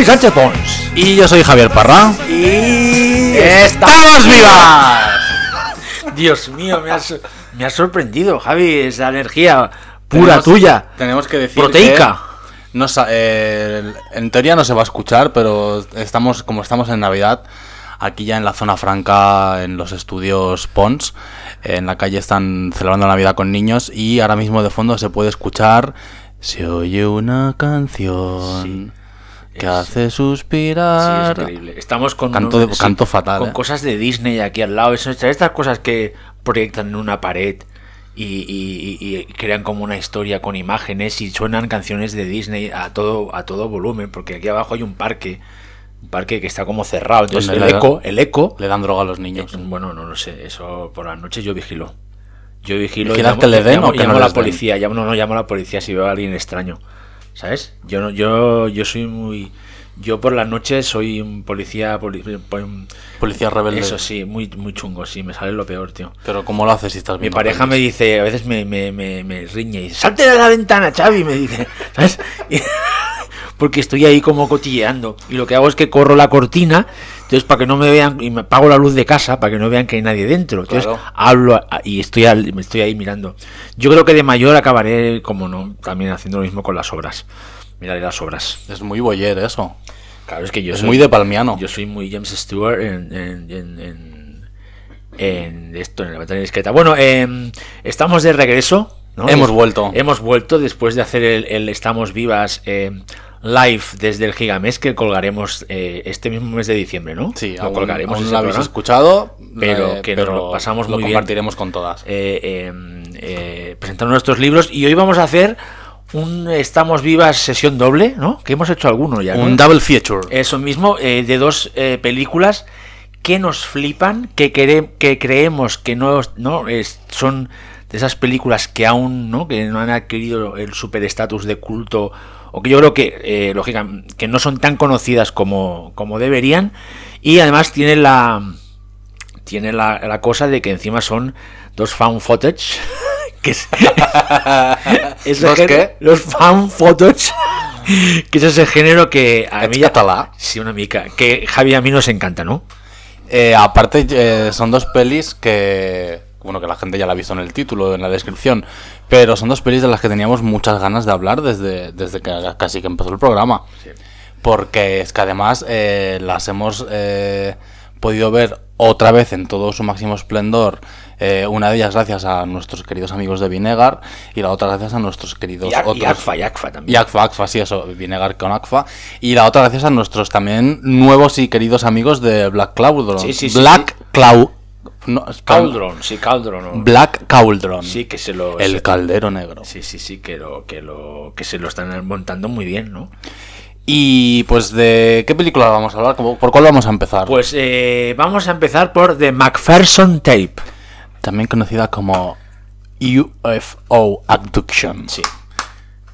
Soy Sánchez Pons. Y yo soy Javier Parra. Y ¡Estamos vivas! Dios mío, me has, me has sorprendido, Javi, esa energía pura Tenemos- tuya. Tenemos que decir Proteica. que no eh, en teoría no se va a escuchar, pero estamos como estamos en Navidad, aquí ya en la zona franca, en los estudios Pons, en la calle están celebrando la Navidad con niños y ahora mismo de fondo se puede escuchar se oye una canción que es- hace Sí, suspirar. es increíble. Estamos con Canto de- canto fatal, con eh. cosas de Disney aquí al lado. Eso- estas cosas que proyectan en una pared y, y- y- y crean como una historia con imágenes y suenan canciones de Disney a todo a todo volumen, porque aquí abajo hay un parque, un parque que está como cerrado. Entonces el eco, el eco Le dan droga a los niños. Eh, Bueno, no lo sé, eso por las noches yo vigilo. Yo vigilo ¿Vigilas llamo, que le den llamo- o que llamo no a la policía, llamo, no, no, llamo a la policía si veo a alguien extraño. ¿Sabes? Yo no, yo, yo soy muy yo por las noches soy un policía poli- pon- Policía rebelde. eso sí, muy muy chungo, sí, me sale lo peor, tío. Pero ¿cómo lo haces si estás Mi viendo pareja me dice, a veces me, me, me, me riñe y dice, salte de la ventana, Xavi, me dice, ¿sabes? Y- Porque estoy ahí como cotilleando. Y lo que hago es que corro la cortina, entonces para que no me vean, y me apago la luz de casa para que no vean que hay nadie dentro. Entonces Claro. hablo a- y estoy, al- me estoy ahí mirando. Yo creo que de mayor acabaré, como no, también haciendo lo mismo con las obras. Miraré las obras. Es muy boyer eso. Claro, es que yo Es soy muy de palmiano. Yo soy muy James Stewart en, en, en, en- en esto, en la batalla discreta. Bueno, em, estamos de regreso. ¿no? Hemos vuelto. Hemos vuelto después de hacer el, el Estamos Vivas em, live desde el Gigamés que colgaremos eh, este mismo mes de diciembre, ¿no? Sí, lo aún, colgaremos. aún ese lo habéis programa. escuchado, Pero eh, que nos lo pasamos lo muy bien. compartiremos con todas. eh, em, eh, presentando nuestros libros y hoy vamos a hacer un Estamos Vivas sesión doble, ¿no? Que hemos hecho alguno ya, ¿no? Un double feature. Eso mismo, eh, de dos eh, películas que nos flipan, que, quere- que creemos que no, no es, son de esas películas que aún no, que no han adquirido el superestatus de culto, o que yo creo que, eh, lógica, que no son tan conocidas como, como deberían, y además tiene la tiene la, la cosa de que encima son dos found footage. que es, ese ¿Dos género- qué? Los found footage. que es ese género que a Ets mí ya- català? Sí, una mica. Que Javi a mí nos encanta, ¿no? Eh, aparte, eh, son dos pelis que. Bueno, que la gente ya la ha visto en el título, en la descripción. Pero son dos pelis de las que teníamos muchas ganas de hablar desde, desde que casi que empezó el programa. Porque es que además eh, las hemos eh, podido ver otra vez en todo su máximo esplendor. eh, una de ellas gracias a nuestros queridos amigos de Vinegar y la otra gracias a nuestros queridos Y, Ac- y otros. Acfa, y Acfa Y también. Acfa, Acfa, sí, eso, Vinegar con Acfa. Y la otra gracias a nuestros también nuevos y queridos amigos de Black Cauldron. Sí, sí, sí, Black Cloud. No, Cauldron, sí, Cauldron. Black Cauldron. Sí, que se lo. El se- caldero negro. Sí, sí, sí, que lo, que lo, que se lo están montando muy bien, ¿no? Y pues, ¿de qué película vamos a hablar? ¿Cómo- ¿Por cuál vamos a empezar? Pues eh, vamos a empezar por The MacPherson Tape. También conocida como UFO Abduction. Sí.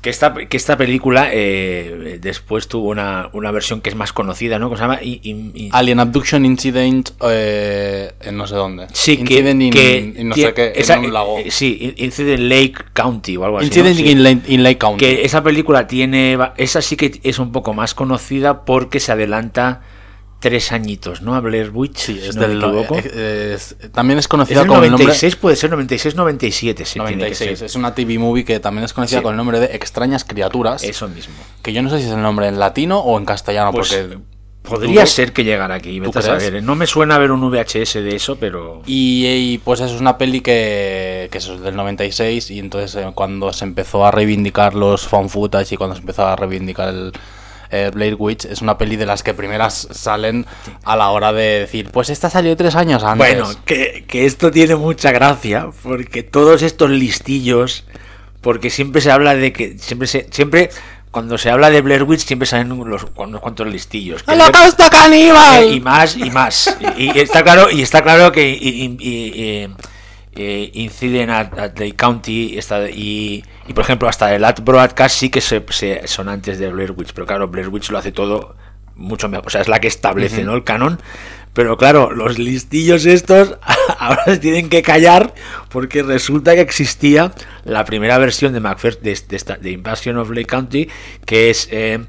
Que esta, que esta película eh, después tuvo una, una versión que es más conocida, ¿no? Que se llama I- I- I- Alien Abduction Incident eh, en no sé dónde. Sí, que, Incident in, que in no tie- sé qué, esa- en un lago. eh, Sí, Incident Lake County o algo así. Incident ¿no? Sí. in, Lake, in Lake County. Que esa película tiene. Esa sí que es un poco más conocida porque se adelanta tres añitos, ¿no? A Blair Witch, Sí, si es no del, me equivoco. eh, es- también es Es conocida del con el nombre 96, puede ser 96-97, sí. tiene que 96. ser. Es una TV movie que también es conocida Sí. con el nombre de Extrañas Criaturas. Eso mismo. Que yo no sé si es el nombre en latino o en castellano, Pues, porque. Podría ¿Tú- ser que llegara aquí, vete a saber. No me suena ver un VHS de eso, pero. Y, y, pues es una peli que, que es del 96 y entonces eh, cuando se empezó a reivindicar los found footage y cuando se empezó a reivindicar el, eh, Blair Witch es una peli de las que primeras salen a la hora de decir, pues esta salió tres años antes. Bueno, que, que esto tiene mucha gracia, porque todos estos listillos, porque siempre se habla de que, siempre se, siempre, cuando se habla de Blair Witch, siempre salen unos, unos cuantos listillos. Que ¡Holocausto caníbal! Eh, y más y más y, y está claro y está claro que y, y- y- eh, inciden a, a Lake County y, y, por ejemplo hasta el Ad Broadcast sí que se, se- son antes de Blair Witch pero claro Blair Witch lo hace todo mucho mejor o sea es la que establece no el canon pero claro los listillos estos ahora se tienen que callar porque resulta que existía la primera versión de McPherson de, de de Invasion of Lake County que es eh,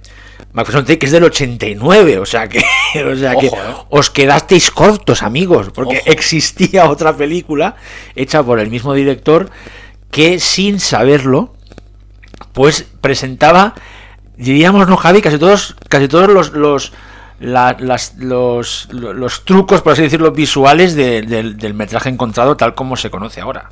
McPherson Take, que es del 89 o sea que o sea que eh. os quedasteis cortos, amigos, porque Ojo. existía otra película hecha por el mismo director que sin saberlo, pues presentaba, diríamos, ¿no, Javi? Casi todos, casi todos los, los, la- las- los, lo- los trucos, por así decirlo, visuales de- del, del metraje encontrado tal como se conoce ahora.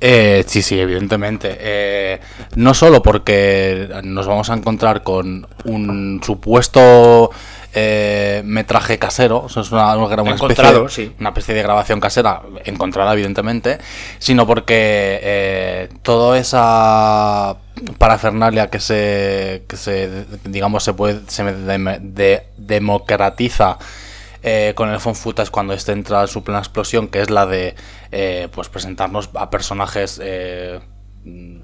Eh, sí, sí, evidentemente. Eh, no solo porque nos vamos a encontrar con un supuesto eh, metraje casero, eso es una, una- una especie, sí. una especie de grabación casera, encontrada evidentemente, sino porque eh, toda esa parafernalia que se, que se digamos, se puede, se dem- de- democratiza eh, con el footage cuando este entra en su plena explosión, que es la de eh, pues presentarnos a personajes eh, mm,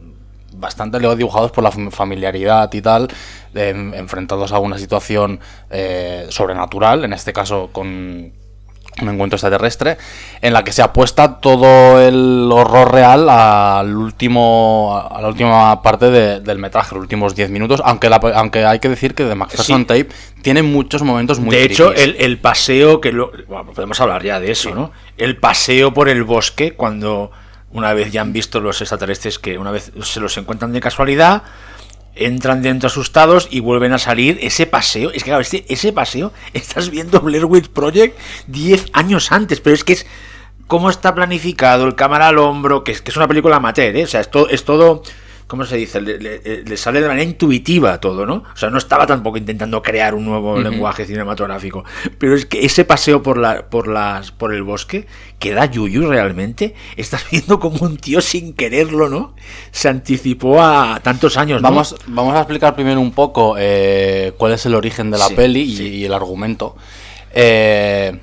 bastante luego dibujados por la fam- familiaridad y tal, enfrentados a una situación eh, sobrenatural, en este caso con un encuentro extraterrestre, en la que se apuesta todo el horror real al último, a la última parte de- del metraje, los últimos 10 minutos, aunque, la- aunque hay que decir que The McPherson Sí. Tape tiene muchos momentos muy de hecho, el, el paseo que lo, bueno, podemos hablar ya de eso, ¿no? El paseo por el bosque cuando una vez ya han visto los extraterrestres que una vez se los encuentran de casualidad, entran dentro asustados y vuelven a salir. Ese paseo, es que claro, ese, ese paseo estás viendo Blair Witch Project 10 años antes, pero es que es cómo está planificado, el cámara al hombro, que es, que es una película amateur, ¿eh? O sea, es es todo ¿cómo se dice? Le, le- le sale de manera intuitiva todo, ¿no? O sea, no estaba tampoco intentando crear un nuevo lenguaje cinematográfico. Pero es que ese paseo por la, por las, por el bosque, que da yuyu realmente, estás viendo como un tío sin quererlo, ¿no? Se anticipó a tantos años, ¿no? Vamos, vamos a explicar primero un poco eh, cuál es el origen de la Sí, peli y, sí. y el argumento. Eh,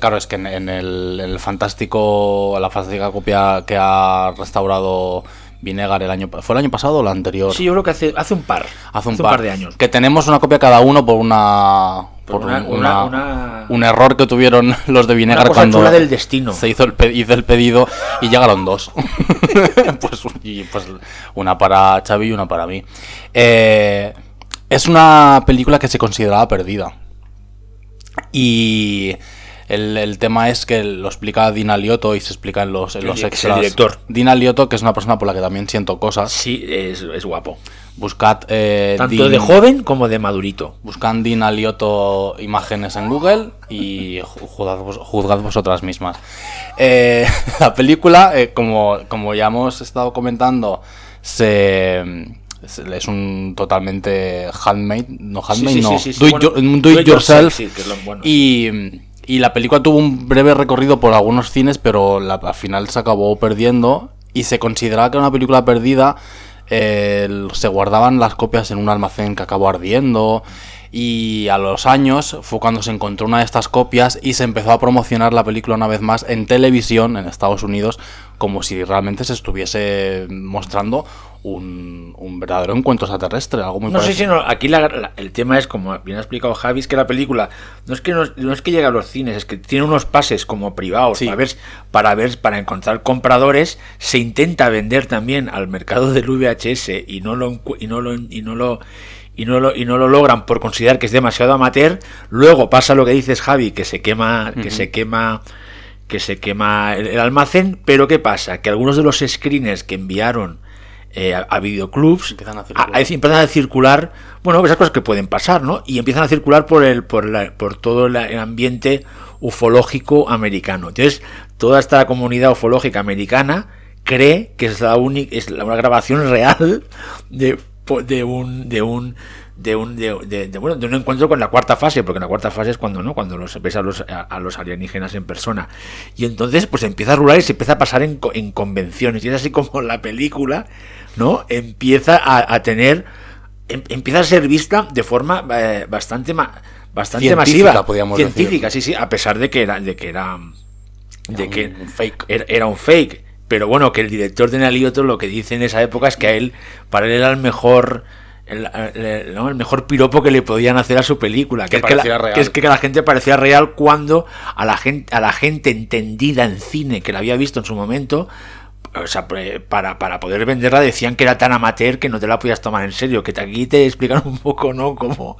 claro, es que en, en el, en el fantástico, la fantástica copia que ha restaurado Vinegar el año, ¿fue el año pasado o el anterior? Sí, yo creo que hace, hace un par. hace un, par, de años. Que tenemos una copia cada uno por una. Por Por, una- un, una- una- una- un error que tuvieron los de Vinegar cuando del destino. se hizo el, hizo el pedido y llegaron dos. pues, y pues una para Xavi y una para mí. Eh, es una película que se consideraba perdida. Y el, el tema es que lo explica Dina Lioto y se explica en los, en El los el extras. director. Dina Lioto, que es una persona por la que también siento cosas. Sí, es, es guapo. Buscad. eh, Tanto Din- de joven como de madurito. Buscad Dina Lioto imágenes en Google y ju- juzgad, vos- juzgad vosotras mismas. Eh, la película, eh, como, como ya hemos estado comentando, se, es un totalmente handmade, no handmade, sí, no, sí, sí, sí, do, it, bueno, your- un do do it it yourself. bueno. y, y la película tuvo un breve recorrido por algunos cines, pero al final se acabó perdiendo y se consideraba que era una película perdida. eh, se guardaban las copias en un almacén que acabó ardiendo y a los años fue cuando se encontró una de estas copias y se empezó a promocionar la película una vez más en televisión en Estados Unidos como si realmente se estuviese mostrando un, un verdadero encuentro extraterrestre, algo muy No sé si no, aquí la- la- el tema es, como bien ha explicado Javi, es que la película no es que no, no es que llegue a los cines, es que tiene unos pases como privados Sí. para ver, para ver, para encontrar compradores, se intenta vender también al mercado del VHS y no lo y no lo y no lo y no lo y no lo logran por considerar que es demasiado amateur, luego pasa lo que dices Javi, que se quema, que se quema que se quema el, el almacén, pero ¿qué pasa? Que algunos de los screeners que enviaron eh, a, a videoclubs Empiezan a a- empiezan a circular, bueno, esas cosas que pueden pasar, ¿no? Y empiezan a circular por el, por la- por todo el ambiente ufológico americano. Entonces, toda esta comunidad ufológica americana cree que es la única, es la- una grabación real de, de un, de un de un, de, de- de, bueno, de un encuentro con la cuarta fase, porque la cuarta fase es cuando, ¿no? Cuando los ves a los, a, a los alienígenas en persona. Y entonces, pues empieza a rular y se empieza a pasar en, en convenciones. Y es así como la película, ¿no? Empieza a, a tener. em- empieza a ser vista de forma eh, bastante ma- bastante Científica, masiva. podríamos científica, sí, sí, a pesar de que era, de que era. De un- que un fake. Era, era un fake. Pero bueno, que el director de Nalioto lo que dice en esa época es que a él, para él era el mejor. El, el- ¿no? el mejor piropo que le podían hacer a su película. Que es que, la, que es que la gente parecía real cuando a la gente, a la gente entendida en cine que la había visto en su momento. O sea, para, para poder venderla decían que era tan amateur que no te la podías tomar en serio. Que aquí te explican un poco, ¿no? Como,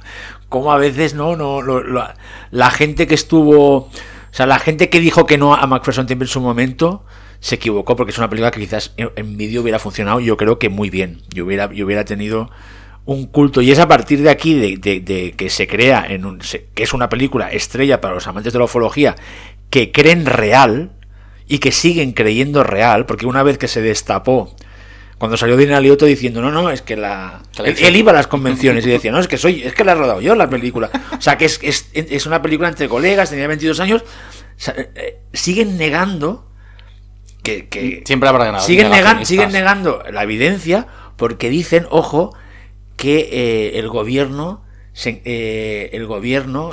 como a veces, ¿no? no lo- lo- la gente que estuvo. O sea, la gente que dijo que no a McPherson Temple en su momento se equivocó porque es una película que quizás en, en vídeo hubiera funcionado, yo creo que muy bien. Yo hubiera, yo hubiera tenido un culto. Y es a partir de aquí de, de- de que se crea, en un, se- que es una película estrella para los amantes de la ufología, que creen real y que siguen creyendo real, porque una vez que se destapó, cuando salió Dina Lioto diciendo, no, no, es que la... Él, iba a las convenciones y decía, no, es que soy, es que la he rodado yo la película. O sea, que es, es, es una película entre colegas, tenía 22 años, o sea, eh, eh, siguen negando que, que Siempre habrá ganado. siguen, negan- negacionistas. siguen negando la evidencia porque dicen, ojo, que eh, el gobierno, se- eh, el gobierno,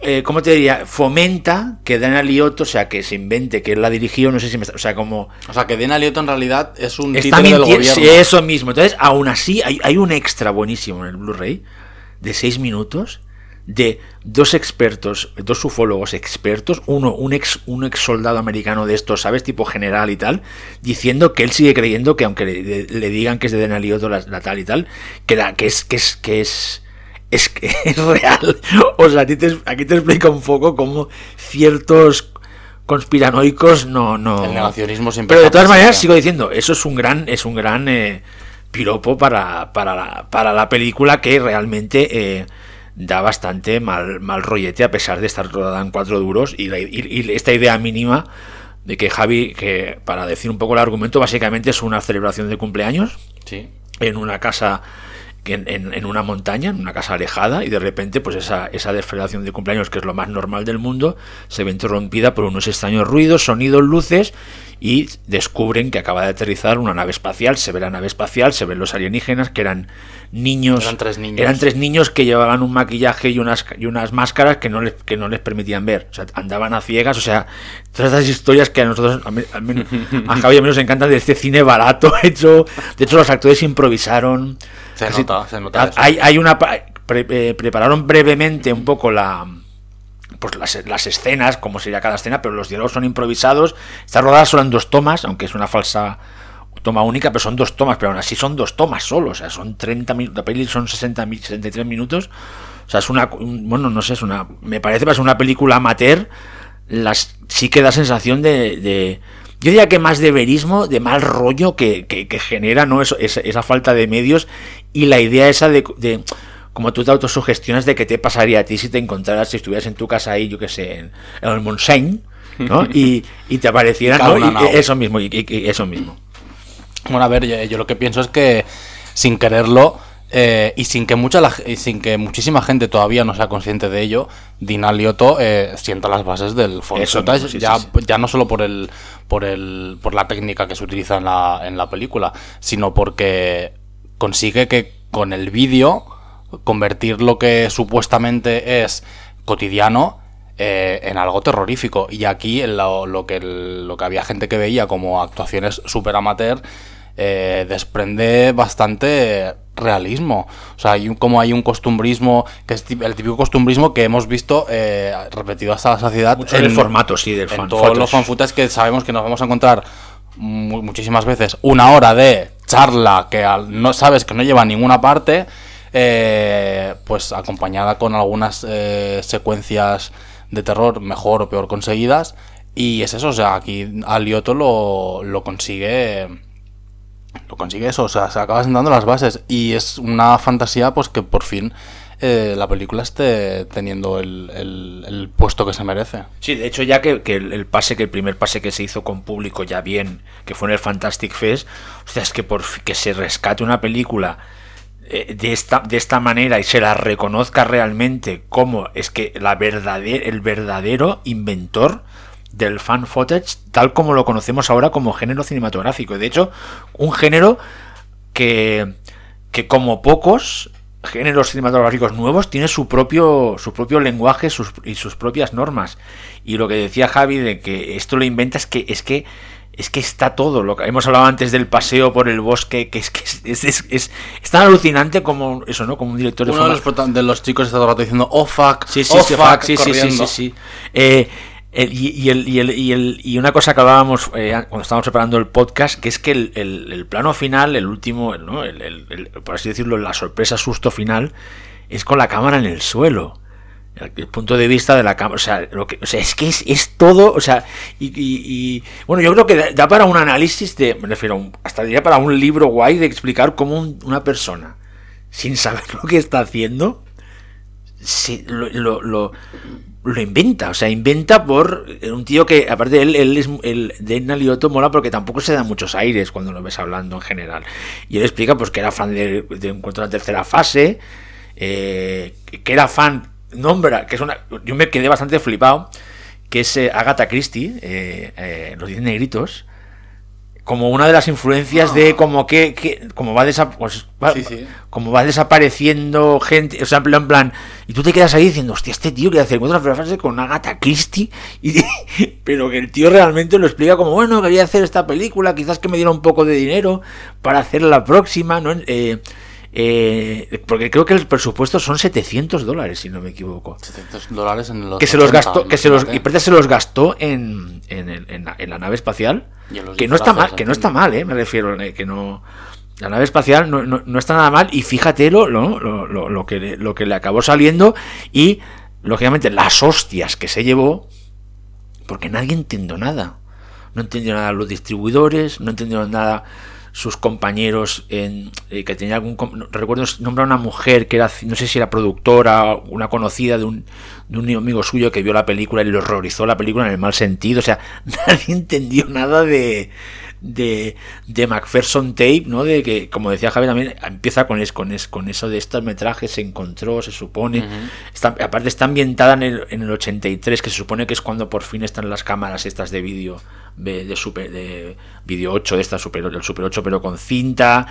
eh, ¿cómo te diría? Fomenta que Dana Lioto, o sea, que se invente, que él la dirigió, no sé si me está, o sea, como O sea, que Dina Lioto en realidad es un está títere del gobierno. sí, eso mismo. Entonces, aún así, hay, hay un extra buenísimo en el Blu-ray de seis minutos de dos expertos, dos ufólogos expertos, uno, un ex, un ex soldado americano de estos, ¿sabes? Tipo general y tal, diciendo que él sigue creyendo que aunque le, le- le digan que es de Denalioto la, la tal y tal, que, la, que es, que es, que es, es, que es real. O sea, a ti te- aquí te explica un poco cómo ciertos conspiranoicos no, no. El negacionismo siempre Pero de todas maneras, sigo diciendo, eso es un gran, es un gran eh, piropo para, para, la, para la película que realmente eh, da bastante mal, mal rollete a pesar de estar rodada en cuatro duros y, la- y- y esta idea mínima de que Javi, que para decir un poco el argumento, básicamente es una celebración de cumpleaños Sí. en una casa en, en- en una montaña, en una casa alejada, y de repente, pues esa, esa desfederación de cumpleaños, que es lo más normal del mundo, se ve interrumpida por unos extraños ruidos, sonidos, luces, y descubren que acaba de aterrizar una nave espacial, se ve la nave espacial, se ven los alienígenas, que eran niños. Eran tres niños. Eran tres niños que llevaban un maquillaje y unas, y unas máscaras que no, les, que no les permitían ver. O sea, andaban a ciegas, o sea, todas esas historias que a nosotros, a, mí- a mí- a Javi y a mí nos encantan de este cine barato hecho. De hecho, los actores improvisaron. Se nota, se nota. Hay, hay una. pre- eh, prepararon brevemente un poco la. Pues las, las escenas, como sería cada escena, pero los diálogos son improvisados. Está rodada solo en dos tomas, aunque es una falsa toma única, pero son dos tomas, pero aún así son dos tomas solo, o sea, son 30 minutos, la peli son 60, mi- 63 minutos, o sea, es una, un- bueno, no sé, es una, me parece que es una película amateur, las, sí que da sensación de, de- yo diría que más de verismo, de mal rollo que, que- que genera, ¿no? Eso, esa, esa falta de medios y la idea esa de, de- como tú te autosugestionas de que te pasaría a ti si te encontraras, si estuvieras en tu casa ahí, yo que sé, en, el Montseny, ¿no? Y, y te apareciera, ¿no? Y- nao. eso mismo, y- y eso mismo. Bueno, a ver, yo, yo lo que pienso es que sin quererlo eh, y sin que mucha la- y sin que muchísima gente todavía no sea consciente de ello, Dina Lioto eh, sienta las bases del mismo, sí, ya, sí, ya no solo por el por el por la técnica que se utiliza en la, en la película, sino porque consigue que con el vídeo convertir lo que supuestamente es cotidiano eh, en algo terrorífico. Y aquí lo, lo que, lo que había gente que veía como actuaciones súper amateur eh, desprende bastante realismo. O sea, hay un- como hay un costumbrismo, que es el típico costumbrismo que hemos visto eh, repetido hasta la saciedad. Mucho en el formato, sí, del en fan todos photos. los fanfootage que sabemos que nos vamos a encontrar mu- muchísimas veces una hora de charla que no sabes que no lleva a ninguna parte, eh, pues acompañada con algunas eh, secuencias de terror mejor o peor conseguidas. Y es eso, o sea, aquí Alioto lo, lo consigue. Lo consigue eso, o sea, se acaba sentando las bases. Y es una fantasía, pues que por fin eh, la película esté teniendo el, el- puesto que se merece. Sí, de hecho ya que, que el, pase, que el primer pase que se hizo con público ya bien, que fue en el Fantastic Fest, o sea, es que por que se rescate una película eh, de esta, de esta manera y se la reconozca realmente como es que la verdadera, el verdadero inventor del fan footage tal como lo conocemos ahora como género cinematográfico. De hecho, un género que, que como pocos géneros cinematográficos nuevos tiene su propio su propio lenguaje sus, y sus propias normas y lo que decía Javi de que esto lo inventa es que es que es que está todo lo que hemos hablado antes del paseo por el bosque que es que es, es, es, es tan alucinante como eso no como un director de Uno de los, de los chicos está todo el rato diciendo, oh fuck, Sí, sí, oh fuck, fuck, sí, sí, sí, sí, corriendo. sí. Eh, el- y, el- y el- y una cosa que hablábamos eh, cuando estábamos preparando el podcast, que es que el, plano final, el último, ¿no? Por así decirlo, la sorpresa, susto final, es con la cámara en el suelo. El, punto de vista de la cámara, o sea, o sea es que es, todo, o sea, y, bueno, yo creo que da, da para un análisis de, me refiero, hasta diría para un libro guay de explicar cómo un- una persona, sin saber lo que está haciendo, se- lo, lo, lo- inventa, o sea, inventa por un tío que, aparte él, él es el de Nalioto mola porque tampoco se da muchos aires cuando lo ves hablando en general. Y él explica pues que era fan de, de Encuentro en la tercera fase, eh, que era fan, nombra, que es una, yo me quedé bastante flipado, que es eh, Agatha Christie, eh, los diez negritos, como una de las influencias de como que, que- como va, desa- pues, va- Sí, sí. como va desapareciendo gente, o sea, en plan, en plan, y tú te quedas ahí diciendo, hostia, este tío que hace otra frase con Agatha Christie, y, pero que el tío realmente lo explica como, bueno, quería hacer esta película, quizás que me diera un poco de dinero para hacer la próxima, ¿no? Eh, eh, porque creo que el presupuesto son 700 dólares, si no me equivoco 700 dólares en los que se los 80, gastó que se los y se los gastó en, en, el- en la, en la nave espacial que no está mal que no está mal eh me refiero eh, que no la nave espacial no, no, no está nada mal y fíjate lo, lo, lo, lo- lo que le, lo que le acabó saliendo y lógicamente las hostias que se llevó porque nadie entendió nada. No entendió nada los distribuidores no entendieron nada sus compañeros en, eh, que tenía algún recuerdo nombrar una mujer que era no sé si era productora una conocida de un, de un amigo suyo que vio la película y le horrorizó la película en el mal sentido o sea nadie entendió nada de de, de Macpherson Tape, ¿no? De que, como decía Javier también, empieza con, es, con, es, con eso de estos metrajes, se encontró, se supone. está, aparte está ambientada en el, en el 83, que se supone que es cuando por fin están las cámaras estas de vídeo de, de super de vídeo 8 de esta super del super 8 pero con cinta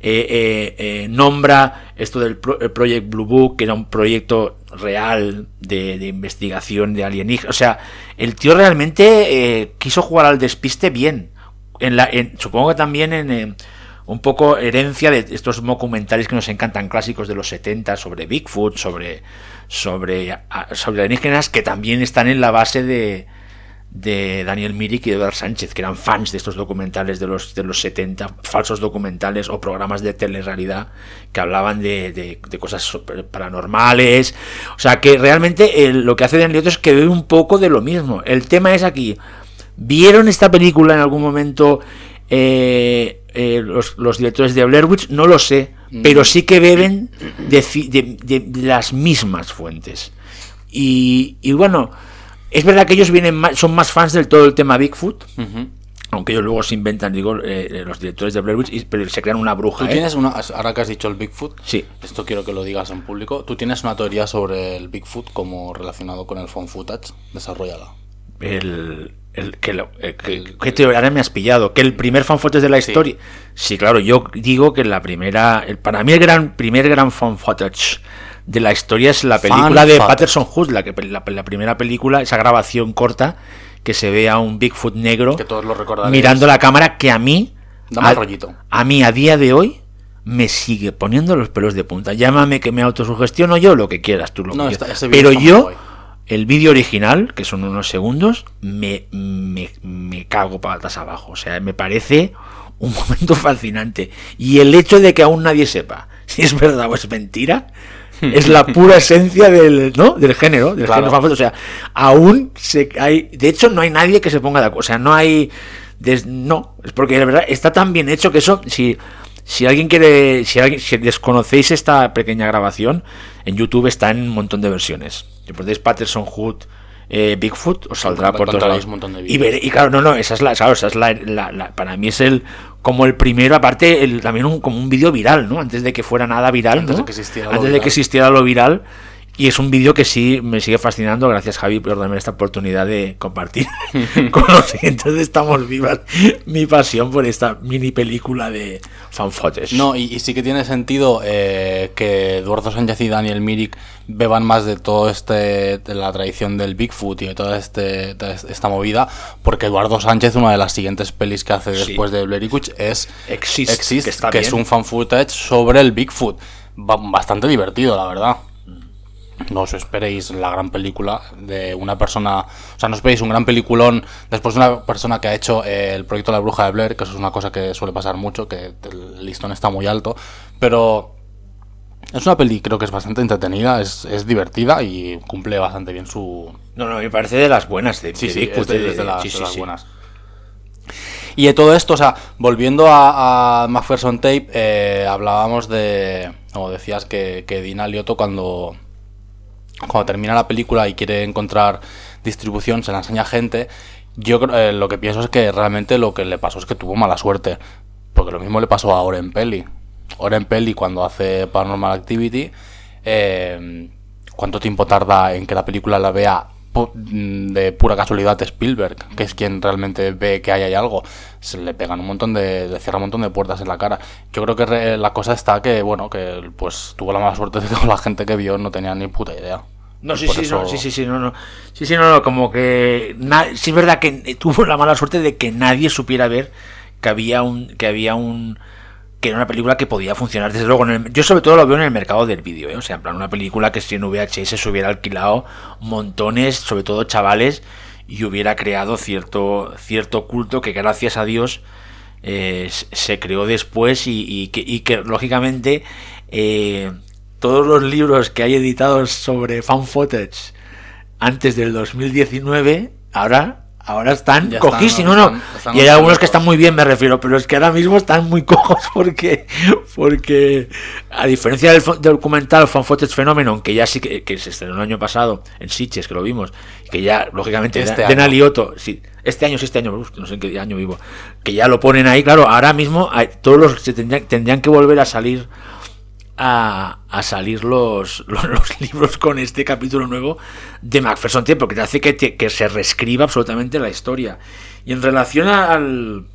eh, eh, eh, nombra esto del pro, Project Blue Book que era un proyecto real de, de investigación de alienígenas o sea el tío realmente eh, quiso jugar al despiste bien en la supongo que también en un poco herencia de estos documentales que nos encantan clásicos de los 70 sobre Bigfoot sobre sobre sobre alienígenas que también están en la base de de Daniel Mirik y de Eduard Sánchez, que eran fans de estos documentales de los, de los 70, falsos documentales o programas de telerrealidad que hablaban de, de- de cosas paranormales. O sea, que realmente eh, lo que hace Daniel Lioto es que ve un poco de lo mismo. El tema es aquí, ¿vieron esta película en algún momento eh, eh, los, los directores de Blair Witch? No lo sé, pero sí que beben de, las mismas fuentes. Y, y bueno, es verdad que ellos vienen más- son más fans del todo el tema Bigfoot, aunque ellos luego se inventan, digo, eh, los directores de Blair Witch, pero se crean una bruja. Tú ¿eh? tienes una, ahora que has dicho el Bigfoot, Sí. esto quiero que lo digas en público, tú tienes una teoría sobre el Bigfoot como relacionado con el phone footage, desarrollala. El, el, que lo- eh, que- ¿Qué teoría ahora me has pillado? ¿Que el primer fan footage de la historia? Sí, claro, yo digo que la primera. el- para mí, el gran primer gran fan footage de la historia es la Fan película de. Patterson Hood, la, que, la, la primera película, esa grabación corta que se ve a un Bigfoot negro Que todos lo mirando la cámara que a mí. Da más a, rollito. a mí, a día de hoy. Me sigue poniendo los pelos de punta. Llámame que me autosugestiono yo, lo que quieras, tú lo No, que está- Pero yo. El vídeo original, que son unos segundos, me, me, me cago patas abajo. O sea, me parece un momento fascinante. Y el hecho de que aún nadie sepa si es verdad o es mentira, es la pura esencia del, ¿no? del género, del Claro. género footage. O sea, aún se hay. De hecho, no hay nadie que se ponga de acuerdo. O sea, no hay. des- no, es porque de verdad está tan bien hecho que eso, si, si alguien quiere, si, alguien, si desconocéis esta pequeña grabación, en YouTube está en un montón de versiones. Si ponéis Patterson Hood eh, Bigfoot, os saldrá por todos lados. y, veré- y claro, no, no, esa es la, claro, esa es la, la- la- para mí es el como el primero, aparte el, también un, como un vídeo viral, ¿no? Antes de que fuera nada viral, Antes ¿no? de que existiera lo Antes de viral. que existiera lo viral. Y es un vídeo que sí me sigue fascinando. Gracias, Javi, por darme esta oportunidad de compartir con los siguientes de Estamos Vivas mi pasión por esta mini película de fanfotes. No, y, y sí que tiene sentido eh, que Eduardo Sánchez y Daniel Mirik beban más de todo este de la tradición del Bigfoot y de toda este, toda esta movida, porque Eduardo Sánchez, una de las siguientes pelis que hace Sí. después de Blair Witch es Exist, Exist, que que es un fan footage sobre el Bigfoot. Ba- Bastante divertido, la verdad. No os esperéis la gran película de una persona. O sea, no esperéis un gran peliculón después de una persona que ha hecho eh, el proyecto La Bruja de Blair, que eso es una cosa que suele pasar mucho, que el listón está muy alto. Pero es una peli, creo que es bastante entretenida, es, es divertida y cumple bastante bien su. no, no, me parece de las buenas de, Sí, de sí, es de, de- de las, sí, de sí, las sí. buenas. Y de todo esto, o sea, volviendo a, a Macpherson Tape, eh, hablábamos de. O decías que, que Dina Lioto cuando. Cuando termina la película y quiere encontrar distribución, se la enseña a gente. Yo eh, lo que pienso es que realmente lo que le pasó es que tuvo mala suerte. Porque lo mismo le pasó a Oren Pelli. Oren Pelli cuando hace Paranormal Activity. eh, ¿Cuánto tiempo tarda en que la película la vea mm, de pura casualidad Spielberg? Que es quien realmente ve que ahí hay algo. Se le pegan un montón de. le cierra un montón de puertas en la cara. Yo creo que re- la cosa está que, bueno, que pues tuvo la mala suerte de que la gente que vio no tenía ni puta idea. No, sí, sí, no, sí, sí, sí, no, no. Sí, sí, no, no, como que na- sí es verdad que tuvo la mala suerte de que nadie supiera ver que había un que había un que era una película que podía funcionar desde luego en el- yo sobre todo lo veo en el mercado del vídeo, ¿eh? o sea, en plan una película que si en VHS se hubiera alquilado montones, sobre todo chavales y hubiera creado cierto cierto culto que gracias a Dios eh, se creó después y, y que, y que, lógicamente eh, todos los libros que hay editados sobre fan footage antes del 2019 ahora ahora están Ya están, cojísimos ¿no? no, Están- están y hay algunos que están muy bien me refiero pero es que ahora mismo están muy cojos porque porque a diferencia del documental Fan Footage Phenomenon que ya sí que, que se estrenó el año pasado en Sitges que lo vimos que ya lógicamente Este de, Nalioto, sí, este año sí este año no sé en qué año vivo que ya lo ponen ahí claro ahora mismo hay- todos los se tendrían, tendrían que volver a salir a, a salir los, los, los libros con este capítulo nuevo de Macpherson Tape, porque te hace que, te- que se reescriba absolutamente la historia. Y en relación al,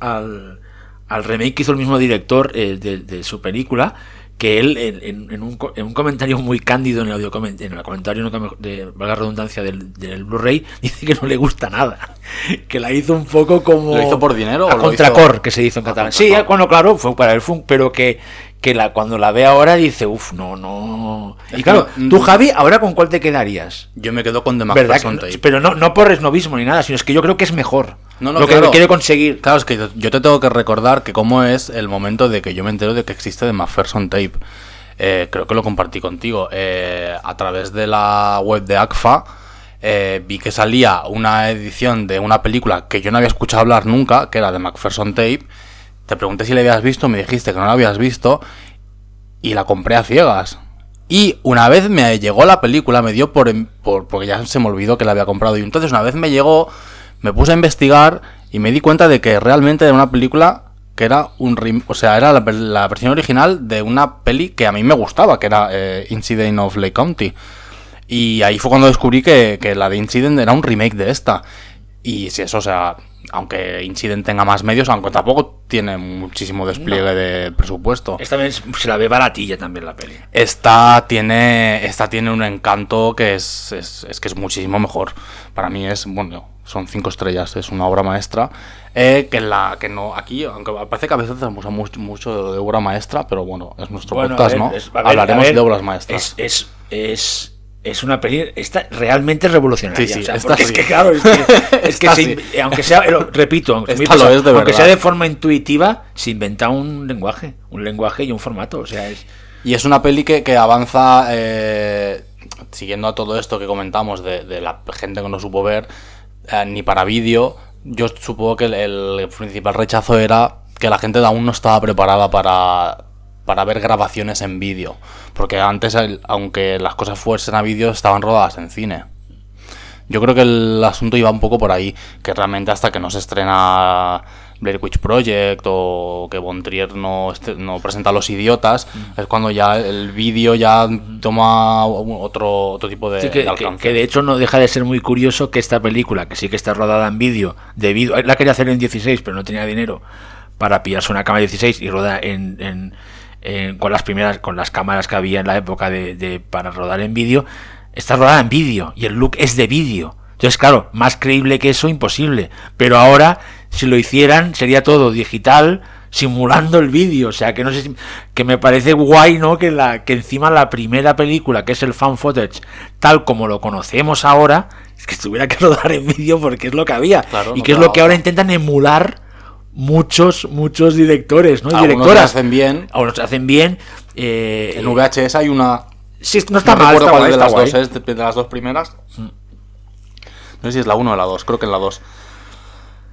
al, al remake que hizo el mismo director eh, de, de su película, que él en, en- un, en un comentario muy cándido en el, audio en el comentario de valga redundancia del, del Blu-ray dice que no le gusta nada. Que la hizo un poco como ¿Lo hizo por dinero a o contracor hizo- que se hizo en catalán. Sí bueno claro fue para él fue un- pero que que la cuando la ve ahora dice uff no no y claro tú Javi ahora con cuál te quedarías Yo me quedo con The verdad Macpherson que no- Tape. pero no no por esnovismo ni nada sino es que yo creo que es mejor No, no, lo claro. que quiere conseguir Claro, es que yo- yo te tengo que recordar que cómo es el momento de que yo me entero de que existe The Macpherson Tape. Eh, creo que lo compartí contigo. Eh, a través de la web de ACFA eh, vi que salía una edición de una película que yo no había escuchado hablar nunca, que era de Macpherson Tape. Te pregunté si la habías visto, me dijiste que no la habías visto y la compré a ciegas. Y una vez me llegó la película, me dio por, por- porque ya se me olvidó que la había comprado. Y entonces una vez me llegó, me puse a investigar y me di cuenta de que realmente era una película que era un o sea, era la, la versión original de una peli que a mí me gustaba, que era eh, Incident of Lake County. Y ahí fue cuando descubrí que, que la de Incident era un remake de esta. Y si eso, o sea, aunque Incident tenga más medios, aunque tampoco tiene muchísimo despliegue de presupuesto. esta vez se la ve baratilla también la peli Esta tiene, esta tiene un encanto que es, es, es que es muchísimo mejor. Para mí es, bueno, son cinco estrellas, es una obra maestra. Eh, que la que no, aquí, aunque parece que a veces hacemos mucho, mucho de obra maestra, pero bueno, es nuestro Bueno, podcast, ver, ¿no? es- ver, Hablaremos ver, de obras maestras. Es, es, es, una peli esta realmente revolucionaria. Sí, sí, o sea, porque es que claro, es que, es que se in- aunque sea, lo repito, aunque, de aunque sea de forma intuitiva, se inventa un lenguaje, un lenguaje y un formato. O sea, es Y es una peli que, que avanza, eh, siguiendo a todo esto que comentamos de, de la gente que no supo ver, eh, ni para vídeo. Yo supongo que el, el principal rechazo era que la gente aún no estaba preparada para, para ver grabaciones en vídeo. Porque antes, aunque las cosas fuesen a vídeo, estaban rodadas en cine. Yo creo que el asunto iba un poco por ahí, que realmente hasta que no se estrena Blair Witch Project o que Von Trier no, este- no presenta a los idiotas, es cuando ya el vídeo ya toma otro, otro tipo de, Sí, que, de que- alcance. que de hecho no deja de ser muy curioso que esta película, que sí que está rodada en vídeo, debido, la quería hacer en 16, pero no tenía dinero para pillarse una cámara 16 y rodar en, en- en- con las primeras, con las cámaras que había en la época de, de- para rodar en vídeo, está rodada en vídeo y el look es de vídeo. Entonces, claro, más creíble que eso, imposible. Pero ahora, si lo hicieran, sería todo digital, simulando el vídeo. O sea, que no sé si, que me parece guay, ¿no? Que la, que encima la primera película, que es el fan footage, tal como lo conocemos ahora, es que tuviera que rodar en vídeo porque es lo que había. Claro, y no que es lo que ahora intentan emular muchos, muchos directores, ¿no? Y Algunos directoras. hacen bien. Algunos hacen bien. eh, En VHS hay una sí, no está no mal, recuerdo está cuál guay, de las guay. dos es, de, las dos primeras. No sé si es la 1 o la 2, creo que en la 2.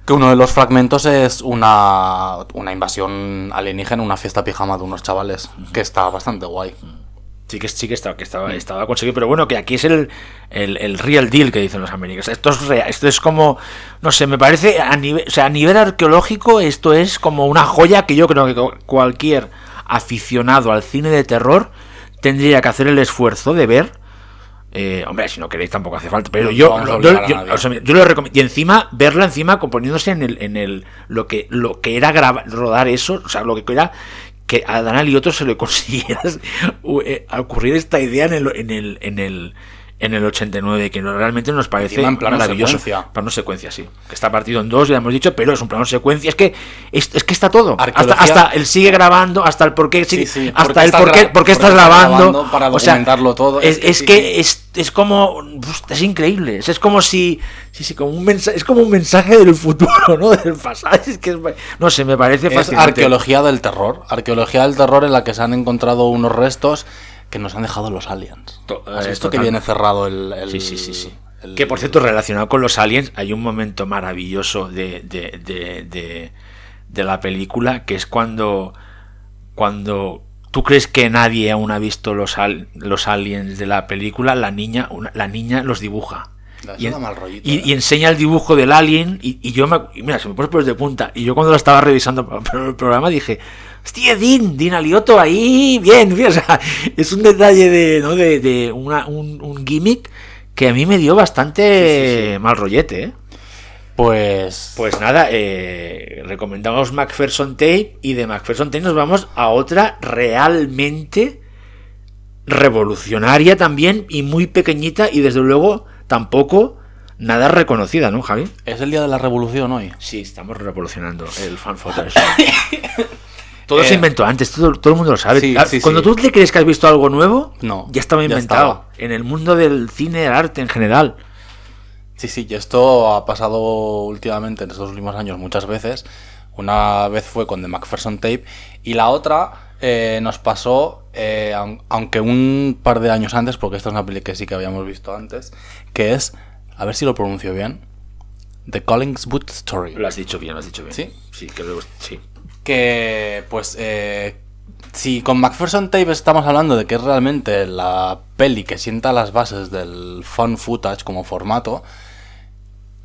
Que uno de los fragmentos es una, una invasión alienígena, una fiesta pijama de unos chavales, que está bastante guay. Sí que, sí que estaba, que estaba, estaba conseguido, pero bueno, que aquí es el, el, el real deal que dicen los americanos. Esto es real, esto es como, no sé, me parece a nivel, o sea, a nivel arqueológico esto es como una joya que yo creo que cu- cualquier aficionado al cine de terror tendría que hacer el esfuerzo de ver. Eh, hombre, si no queréis tampoco hace falta, pero No yo, a yo, o sea, yo lo recomiendo. Y encima, verla encima componiéndose en el, en el lo que lo que era grabar, rodar eso, o sea, lo que era que a Danal y otros se le consiguiera eh, ocurrir esta idea en el, en el, en el, en el 89, que no- realmente nos parece en plano maravilloso. secuencia. Plano secuencia, sí. Que está partido en dos, ya hemos dicho, pero es un plano secuencia. Es que, es, es que está todo. Hasta, hasta él sigue grabando, hasta el por qué, Sí, sí. ¿Por hasta el por qué, por qué estás grabando. grabando para o sea, documentarlo todo? Es, Es que es es, como es increíble es, es como si sí, sí, como un mensaje es como un mensaje del futuro no del pasado es que es- no sé me parece Es fascinante arqueología del terror. Arqueología del terror en la que se han encontrado unos restos que nos han dejado los aliens. To- ¿Has eh, visto que viene cerrado el... el- Sí, sí, sí, sí. el- Que por cierto, relacionado con los aliens, hay un momento maravilloso de, de, de, de- de la película que es cuando, cuando tú crees que nadie aún ha visto los, al- los aliens de la película, la niña, una- la niña los dibuja. Eso Y, da mal rollito, y- y enseña el dibujo del alien y, y yo me, mira, se me pone pelos de punta y yo cuando lo estaba revisando para el programa dije hostia Dean, Dean Alioto ahí bien, bien", o sea, es un detalle de, ¿no? de, de una- un, un gimmick que a mí me dio bastante mal rollete ¿eh? Pues... pues nada eh, recomendamos Macpherson Tape y de Macpherson Tape nos vamos a otra realmente revolucionaria también y muy pequeñita y desde luego tampoco nada reconocida, ¿no, Javi? Es el día de la revolución hoy. Sí, estamos revolucionando el fan footage. Todo se Eh, inventó antes, todo, todo el mundo lo sabe. sí, sí, Cuando sí. tú te crees que has visto algo nuevo, No, ya estaba ya inventado. estaba. En el mundo del cine, del arte en general. Sí, sí, y esto ha pasado últimamente en estos últimos años muchas veces. Una vez fue con The Macpherson Tape y la otra eh, nos pasó, eh, aun- aunque un par de años antes, porque esta es una peli que sí que habíamos visto antes, que es, a ver si lo pronuncio bien, The Collingswood Story. Lo has dicho bien, lo has dicho bien. ¿Sí? Sí, que sí. que pues eh, si con Macpherson Tape estamos hablando de que es realmente la peli que sienta las bases del fun footage como formato,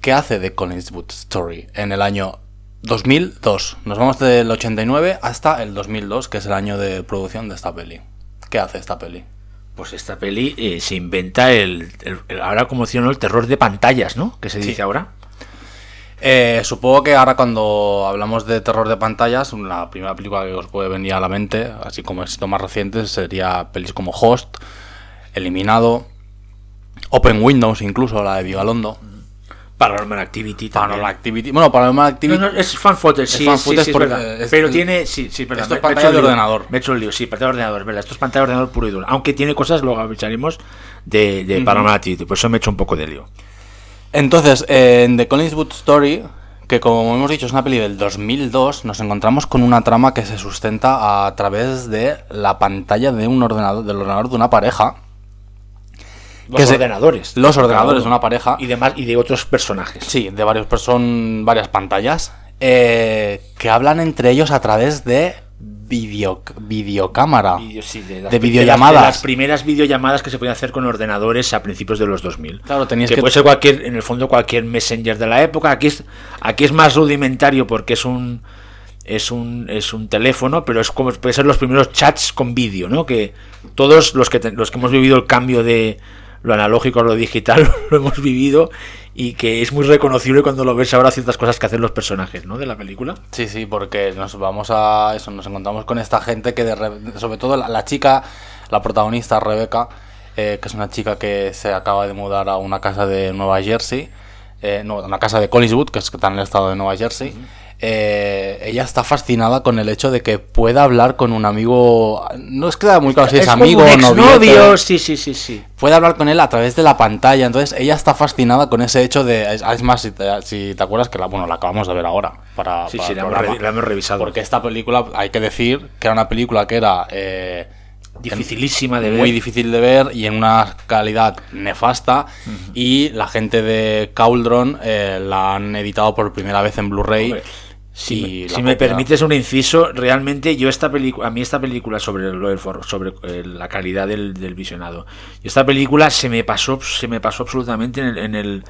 ¿qué hace de Collingswood Story en el año 2002? Nos vamos del 89 hasta el 2002, que es el año de producción de esta peli. ¿Qué hace esta peli? Pues esta peli eh, se inventa el, el- el- ahora como decía, ¿no? el terror de pantallas, ¿no? Que se Sí. dice ahora. Eh, supongo que ahora cuando hablamos de terror de pantallas, la primera película que os puede venir a la mente, así como éxito más reciente, sería pelis como Host, Eliminado, Open Windows incluso, la de Vigalondo, Paranormal Activity también. Paranormal Activity. Bueno, Paranormal Activity... No, no, es fan footage, sí, fan sí, footage sí, porque, es Pero el- tiene, sí, sí, perdón, Esto es pantalla de lío. ordenador. Me he hecho el lío, sí, pantalla de ordenador, verdad. Esto es pantalla de ordenador puro y duro. Aunque tiene cosas, luego avisaremos, de, de Paranormal Activity. Por eso me he hecho un poco de lío. Entonces, eh, en The Collingswood Story, que como hemos dicho es una peli del 2002, nos encontramos con una trama que se sustenta a través de la pantalla de un ordenador, del ordenador de una pareja. Los Que ordenadores. los ordenadores de una pareja. Y, demás, y de otros personajes. Sí, de varios son varias pantallas eh, que hablan entre ellos a través de video, videocámara. Vídeo- sí, de, las, De pri- videollamadas. de las, de las primeras videollamadas que se podían hacer con ordenadores a principios de los 2000. Claro, tenías que, que- puede ser cualquier, en el fondo cualquier messenger de la época. Aquí es, aquí es más rudimentario porque es un es un es un teléfono, pero es como puede ser los primeros chats con vídeo, ¿no? Que todos los que te- los que hemos vivido el cambio de lo analógico lo digital lo hemos vivido y que es muy reconocible cuando lo ves ahora ciertas cosas que hacen los personajes, ¿no? De la película. Sí, sí, porque nos vamos a eso, nos encontramos con esta gente que de re- sobre todo la, la chica, la protagonista Rebeca, eh, que es una chica que se acaba de mudar a una casa de Nueva Jersey, eh, no, una casa de Collinswood, que es que está en el estado de Nueva Jersey. Eh, ella está fascinada con el hecho de que pueda hablar con un amigo, no es que da muy claro si es, amigo o novio, sí, sí, sí, sí. puede hablar con él a través de la pantalla. Entonces ella está fascinada con ese hecho de. Es, más, si te, si te acuerdas que la, bueno, la acabamos de ver ahora. Para, Sí, para sí, la hemos, la hemos revisado. Porque esta película, hay que decir que era una película que era eh, Dificilísima de ver. muy difícil de ver y en una calidad nefasta. Y la gente de Cauldron eh, la han editado por primera vez en Blu-ray. Si, si me permites un inciso, realmente yo esta película, a mí esta película sobre lo del sobre eh, la calidad del, del visionado, y esta película se me pasó, se me pasó absolutamente en el, en el,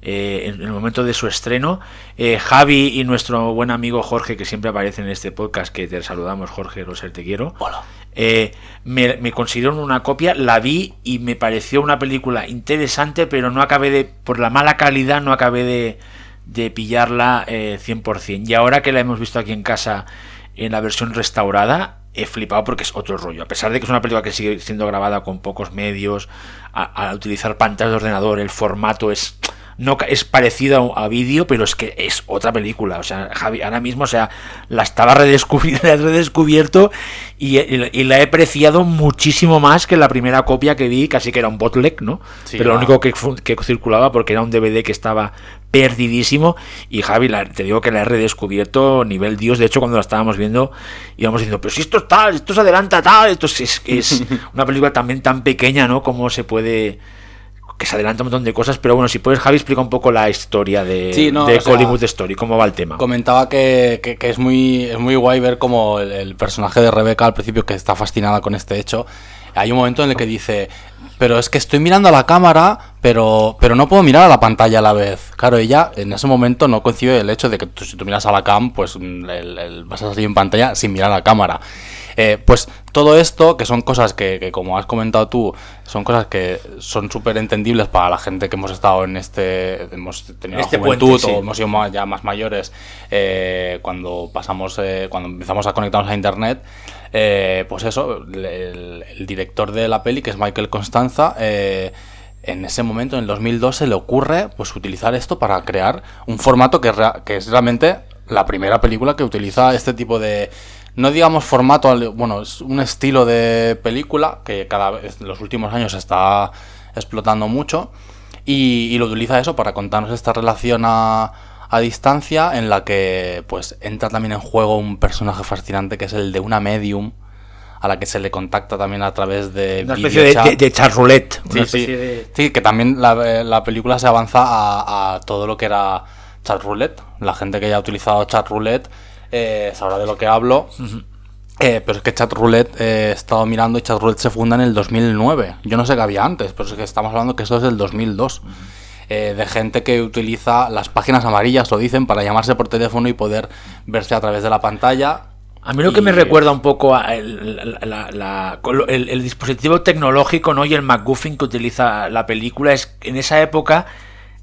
eh, en el momento de su estreno. Eh, Javi y nuestro buen amigo Jorge, que siempre aparece en este podcast, que te saludamos Jorge, Roser, te quiero. Hola. Eh, me, me consiguieron una copia, la vi y me pareció una película interesante, pero no acabé de, por la mala calidad, no acabé de, de pillarla eh, 100%. Y ahora que la hemos visto aquí en casa en la versión restaurada, he flipado porque es otro rollo. A pesar de que es una película que sigue siendo grabada con pocos medios, a, a utilizar pantallas de ordenador, el formato es no es parecido a, a vídeo, pero es que es otra película. O sea, Javi, ahora mismo, o sea, la estaba redescubri- la he redescubierto y, y- y la he apreciado muchísimo más que la primera copia que vi, casi que era un bootleg, ¿no? Sí, pero lo único que circulaba porque era un DVD que estaba perdidísimo y Javi, la- te digo que la he redescubierto nivel Dios, de hecho cuando la estábamos viendo íbamos diciendo, pero si esto es tal, esto se adelanta tal, esto es, es, es una película también tan pequeña, ¿no? Como se puede que se adelanta un montón de cosas, pero bueno, si puedes, Javi, explica un poco la historia de, Sí, no, de sea, Hollywood Story, cómo va el tema. Comentaba que, que- que es muy es muy guay ver como el, el personaje de Rebeca al principio que está fascinada con este hecho. Hay un momento en el que dice, pero es que estoy mirando a la cámara, pero, pero no puedo mirar a la pantalla a la vez. Claro, ella en ese momento no concibe el hecho de que tú, si tú miras a la cam, pues mm, el- el- vas a salir en pantalla sin mirar a la cámara. Eh, pues todo esto, que son cosas que, que, como has comentado tú, son cosas que son súper entendibles para la gente que hemos estado en este, hemos tenido En este juventud puente, sí. o hemos sido más- ya más mayores eh, cuando pasamos, eh, cuando empezamos a conectarnos a internet. eh, pues eso, el, director de la peli, que es Michael Constanza, eh, en ese momento, en el 2002, se le ocurre pues utilizar esto para crear un formato que es realmente la primera película que utiliza este tipo de no digamos formato, bueno, es un estilo de película que cada vez en los últimos años está explotando mucho y, y lo utiliza eso para contarnos esta relación a, a distancia en la que pues entra también en juego un personaje fascinante que es el de una medium a la que se le contacta también a través de Una especie de, de, de chat roulette. Sí, una sí. especie de- Sí, que también la, la película se avanza a, a todo lo que era chat roulette. La gente que ya ha utilizado chat roulette eh, sabrá de lo que hablo. Eh, pero es que chat roulette eh, he estado mirando y chat roulette se funda en el 2009. Yo no sé qué había antes, pero es que estamos hablando que esto es del 2002. Eh, de gente que utiliza las páginas amarillas, lo dicen, para llamarse por teléfono y poder verse a través de la pantalla. A mí lo que me recuerda un poco a el, la- la- la- el- el dispositivo tecnológico ¿no? y el MacGuffin que utiliza la película es en esa época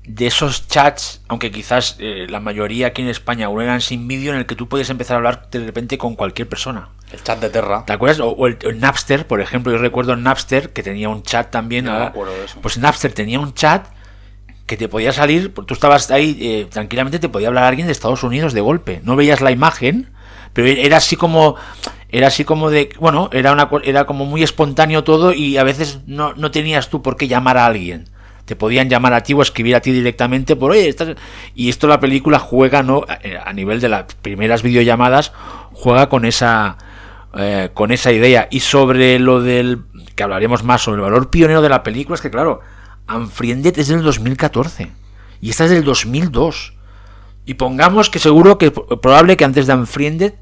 de esos chats, aunque quizás eh, la mayoría aquí en España aún eran sin vídeo, en el que tú podías empezar a hablar de repente con cualquier persona. El chat de Terra. ¿Te acuerdas? O, o el, el Napster, por ejemplo, yo recuerdo el Napster que tenía un chat también. No ahora- de eso. Pues Napster tenía un chat que te podía salir, tú estabas ahí eh, tranquilamente, te podía hablar alguien de Estados Unidos de golpe. No veías la imagen, pero era así como era así como de, bueno, era una era como muy espontáneo todo y a veces no, no tenías tú por qué llamar a alguien. Te podían llamar a ti o escribir a ti directamente por, oye, estás... y esto la película juega, ¿no? A a nivel de las primeras videollamadas, juega con esa, eh, con esa idea. Y sobre lo del, que hablaremos más sobre el valor pionero de la película, es que claro, Unfriended es del 2014 y esta es del 2002. Y pongamos que seguro que es probable que antes de Unfriended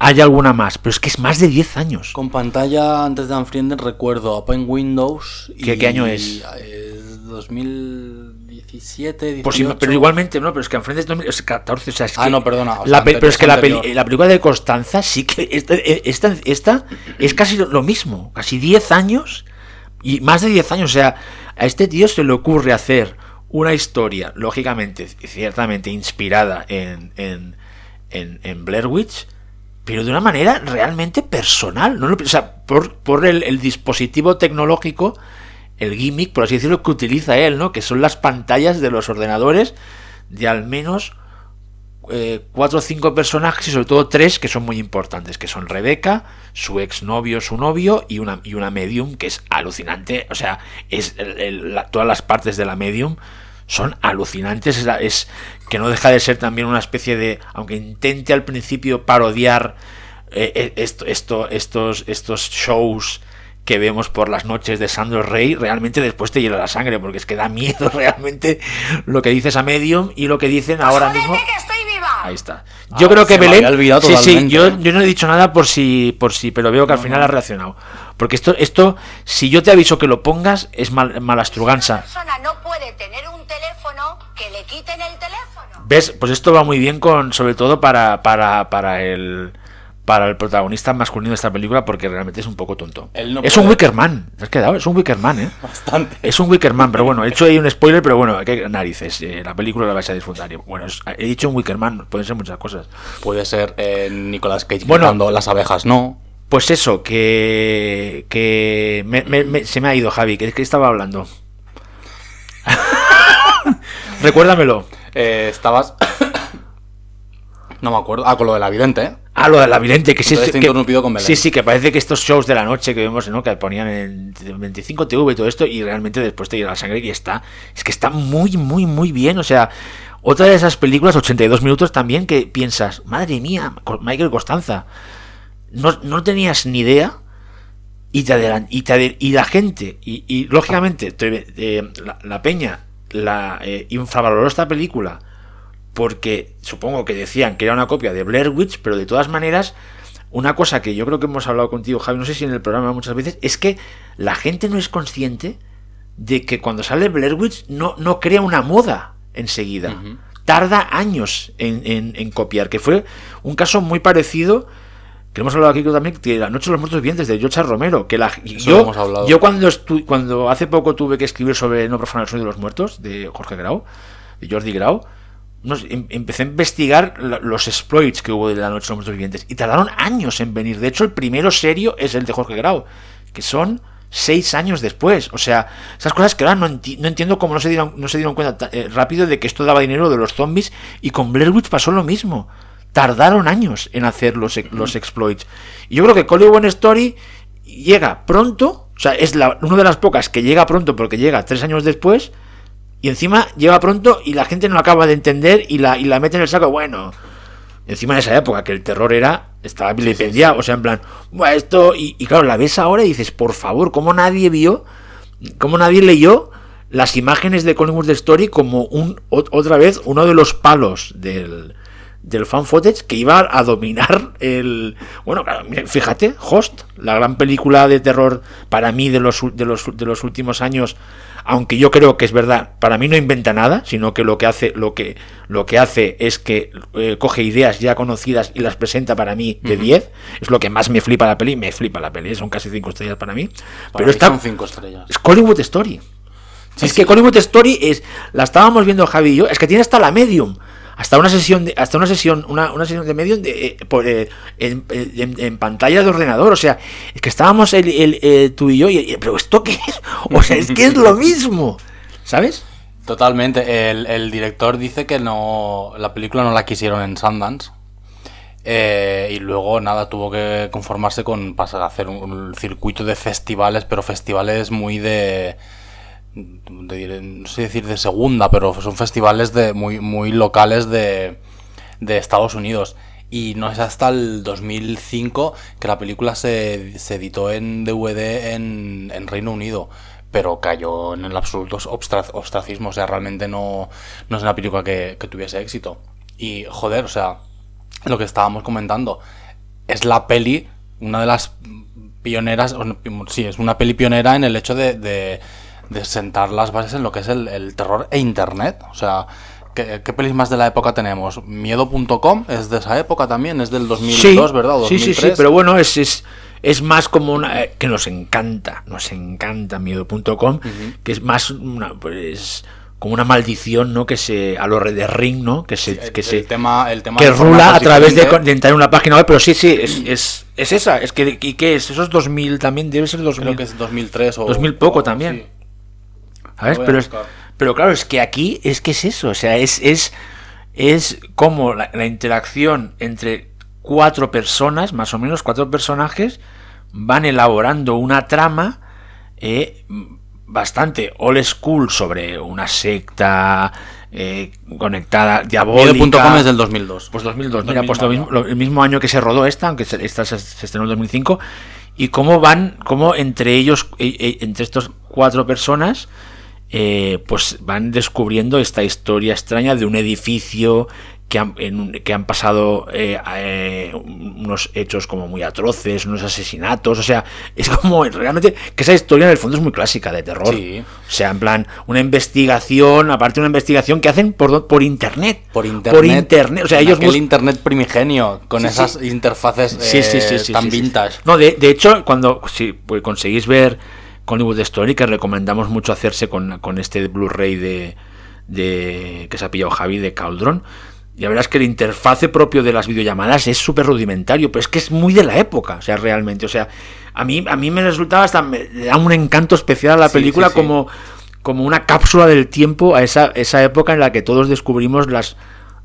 hay alguna más, pero es que es más de 10 años. Con pantalla antes de Unfriended recuerdo Open Windows. ¿Qué- qué año es? Es 2017, 18. Por si- pero igualmente, no, pero es que enfrente es 2014, o sea, es Ah, que no, perdona, o sea, pero es que la, peli- la película de Constanza sí que esta, esta, esta es casi lo- mismo, casi 10 años y más de 10 años, o sea, a este tío se le ocurre hacer una historia, lógicamente, ciertamente inspirada en, en, en, en Blair Witch, pero de una manera realmente personal, ¿no? O sea, por, por el, el dispositivo tecnológico, el gimmick, por así decirlo, que utiliza él, ¿no? Que son las pantallas de los ordenadores de al menos eh, cuatro o cinco personajes y sobre todo tres que son muy importantes, que son Rebeca, su exnovio, su novio y una, y una medium que es alucinante. O sea, es la- todas las partes de la medium son alucinantes. Es, que no deja de ser también una especie de, aunque intente al principio parodiar eh, eh, esto, esto, estos, estos shows que vemos por las noches de Sandro Rey, realmente después te hiela la sangre, porque es que da miedo realmente lo que dice esa medium y lo que dicen ahora mismo. que estoy viva. Ahí está. Yo Ah, creo que Belén. sí, sí, yo, ¿eh? yo no he dicho nada por si, por si, pero veo que al final ha reaccionado. Porque esto, esto, si yo te aviso que lo pongas, es mal, malastruganza. Una persona no puede tener un teléfono que le quiten el teléfono. ¿Ves? Pues esto va muy bien con, sobre todo para, para, para el para el protagonista masculino de esta película porque realmente es un poco tonto. No es puede. un Wickerman, ¿te has quedado? Es un Wickerman, ¿eh? Bastante. Es un Wickerman, pero bueno, he hecho ahí un spoiler, pero bueno, qué narices, eh, la película la vais a disfrutar. Bueno, es- he dicho un Wickerman, pueden ser muchas cosas. Puede ser eh, Nicolas Cage Bueno. Las abejas, no. Pues eso, que, que me- me- me- se me ha ido Javi, que, que estaba hablando. Recuérdamelo. Eh, estabas. No me acuerdo. Ah, con lo de la vidente, ¿eh? Ah, lo del lavidente, que sí. Entonces te he que- interrumpido con Belén. sí, sí, que parece que estos shows de la noche que vemos, ¿no? Que ponían en 25 TV y todo esto, y realmente después te llega la sangre y está. Es que está muy, muy, muy bien. O sea, otra de esas películas, 82 minutos también, que piensas, madre mía, Michael Costanza, no, no tenías ni idea. Y, te y, te y la gente, y, y, lógicamente, te- eh, la, la peña la eh, infravaloró esta película porque supongo que decían que era una copia de Blair Witch, pero de todas maneras, una cosa que yo creo que hemos hablado contigo, Javi, no sé si en el programa muchas veces, es que la gente no es consciente de que cuando sale Blair Witch no, no crea una moda enseguida. Tarda años en, en- en copiar, que fue un caso muy parecido. Que hemos hablado aquí también que La Noche de los Muertos Vivientes de George Romero. Que la, yo, yo cuando, estu- cuando hace poco tuve que escribir sobre No profanar el sueño de los muertos de Jorge Grau, de Jordi Grau, nos- em- empecé a investigar los exploits que hubo de la noche de los muertos vivientes y tardaron años en venir. De hecho, el primero serio es el de Jorge Grau, que son seis años después. O sea, esas cosas que ahora no, enti- no entiendo cómo no se dieron, no se dieron cuenta ta- eh, rápido de que esto daba dinero de los zombies y con Blair Witch pasó lo mismo. Tardaron años en hacer los, los exploits. Y yo creo que Hollywood Story llega pronto, o sea, es la, una de las pocas que llega pronto porque llega tres años después y encima llega pronto y la gente no lo acaba de entender y la, y la mete en el saco. Bueno, encima de esa época que el terror era, estaba vilipendiado, o sea, en plan, "Buah, esto, y, y claro, la ves ahora y dices, por favor, ¿cómo nadie vio, cómo nadie leyó las imágenes de Collingwood Story como un, ot- otra vez, uno de los palos del, del fan footage que iba a dominar el bueno fíjate Host la gran película de terror para mí de los, de los de los últimos años aunque yo creo que es verdad para mí no inventa nada sino que lo que hace lo que lo que hace es que eh, coge ideas ya conocidas y las presenta para mí de 10 es lo que más me flipa la peli me flipa la peli son casi 5 estrellas para mí Para pero mí está son cinco estrellas. es Hollywood Story. es que Hollywood Story es. La estábamos viendo Javi y yo. Es que tiene hasta la medium. Hasta una sesión de, hasta una sesión, una, una sesión de medium de, eh, por, eh, en, en- en pantalla de ordenador. O sea, es que estábamos el, el, eh, tú y yo. Y, pero esto qué es? O sea, es que es lo mismo. ¿Sabes? Totalmente. El, el director dice que no la película no la quisieron en Sundance. Eh, y luego nada, tuvo que conformarse con pasar a hacer un, un circuito de festivales, pero festivales muy de, de- no sé decir de segunda, pero son festivales de muy, muy locales de, de Estados Unidos. Y no es hasta el 2005 que la película se, se editó en DVD en, en Reino Unido. Pero cayó en el absoluto ostracismo. O sea, realmente no, no es una película que, que tuviese éxito. Y joder, o sea, lo que estábamos comentando. es la peli, una de las pioneras, sí, es una peli pionera en el hecho de- de sentar las bases en lo que es el, el terror e internet. O sea, ¿qué, qué pelis más de la época tenemos? Miedo.com es de esa época también, es del 2002, ¿verdad? O sí, sí, sí, 2003. pero bueno, es, es, es más como una... eh, que nos encanta, nos encanta miedo.com, que es más una, pues, como una maldición, ¿no? Que se... a lo de Ring, ¿no? Que se... El- que el se tema- el tema que rula a través de, de entrar en una página web, pero sí, sí, es, es, es esa. Es que, ¿Y qué es? Eso es 2000 también, debe ser 2000. Creo que es 2003 o... 2000 poco o- también. sí. Pero, es- pero claro, es que aquí es que es eso, o sea, es, es, es como la, la interacción entre cuatro personas, más o menos cuatro personajes, van elaborando una trama eh, bastante old school sobre una secta eh, conectada, diabólica. Es del 2002. Pues 2002, mira, 2000 pues lo mismo, lo- el mismo año que se rodó esta, aunque esta se, se estrenó en 2005, y cómo van, cómo entre ellos, eh, eh, entre estos cuatro personas, eh, pues van descubriendo esta historia extraña de un edificio que han, en que han pasado eh, eh, unos hechos como muy atroces, unos asesinatos, o sea, es como realmente que esa historia en el fondo es muy clásica de terror. Sí. O sea, en plan, una investigación, aparte una investigación que hacen por, por internet. Por internet. Por internet. O sea, En ellos aquel internet primigenio, con Sí, esas sí. interfaces eh, tan vintage. No, de, de hecho, cuando si pues, conseguís ver Hollywood Story, que recomendamos mucho hacerse con, con este Blu-ray de, de que se ha pillado Javi de Cauldron, ya verás que el interfase propio de las videollamadas es súper rudimentario, pero es que es muy de la época, o sea, realmente. O sea, a mí, a mí me resultaba hasta, me da un encanto especial a la Sí, película sí, sí. como como una cápsula del tiempo a esa, esa época en la que todos descubrimos las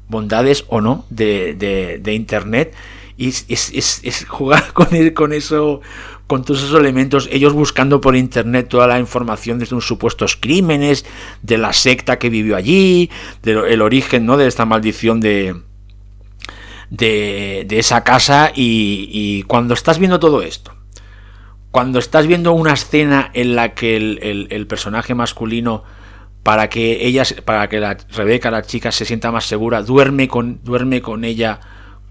bondades o no de, de- de Internet. Y es, es- es- es jugar con, el- con eso, con todos esos elementos, ellos buscando por Internet toda la información de unos supuestos crímenes, de la secta que vivió allí, del origen ¿no? de esta maldición de, de, de esa casa. Y, y cuando estás viendo todo esto, cuando estás viendo una escena en la que el, el- personaje masculino para que ella para que la Rebeca la chica se sienta más segura duerme con duerme con ella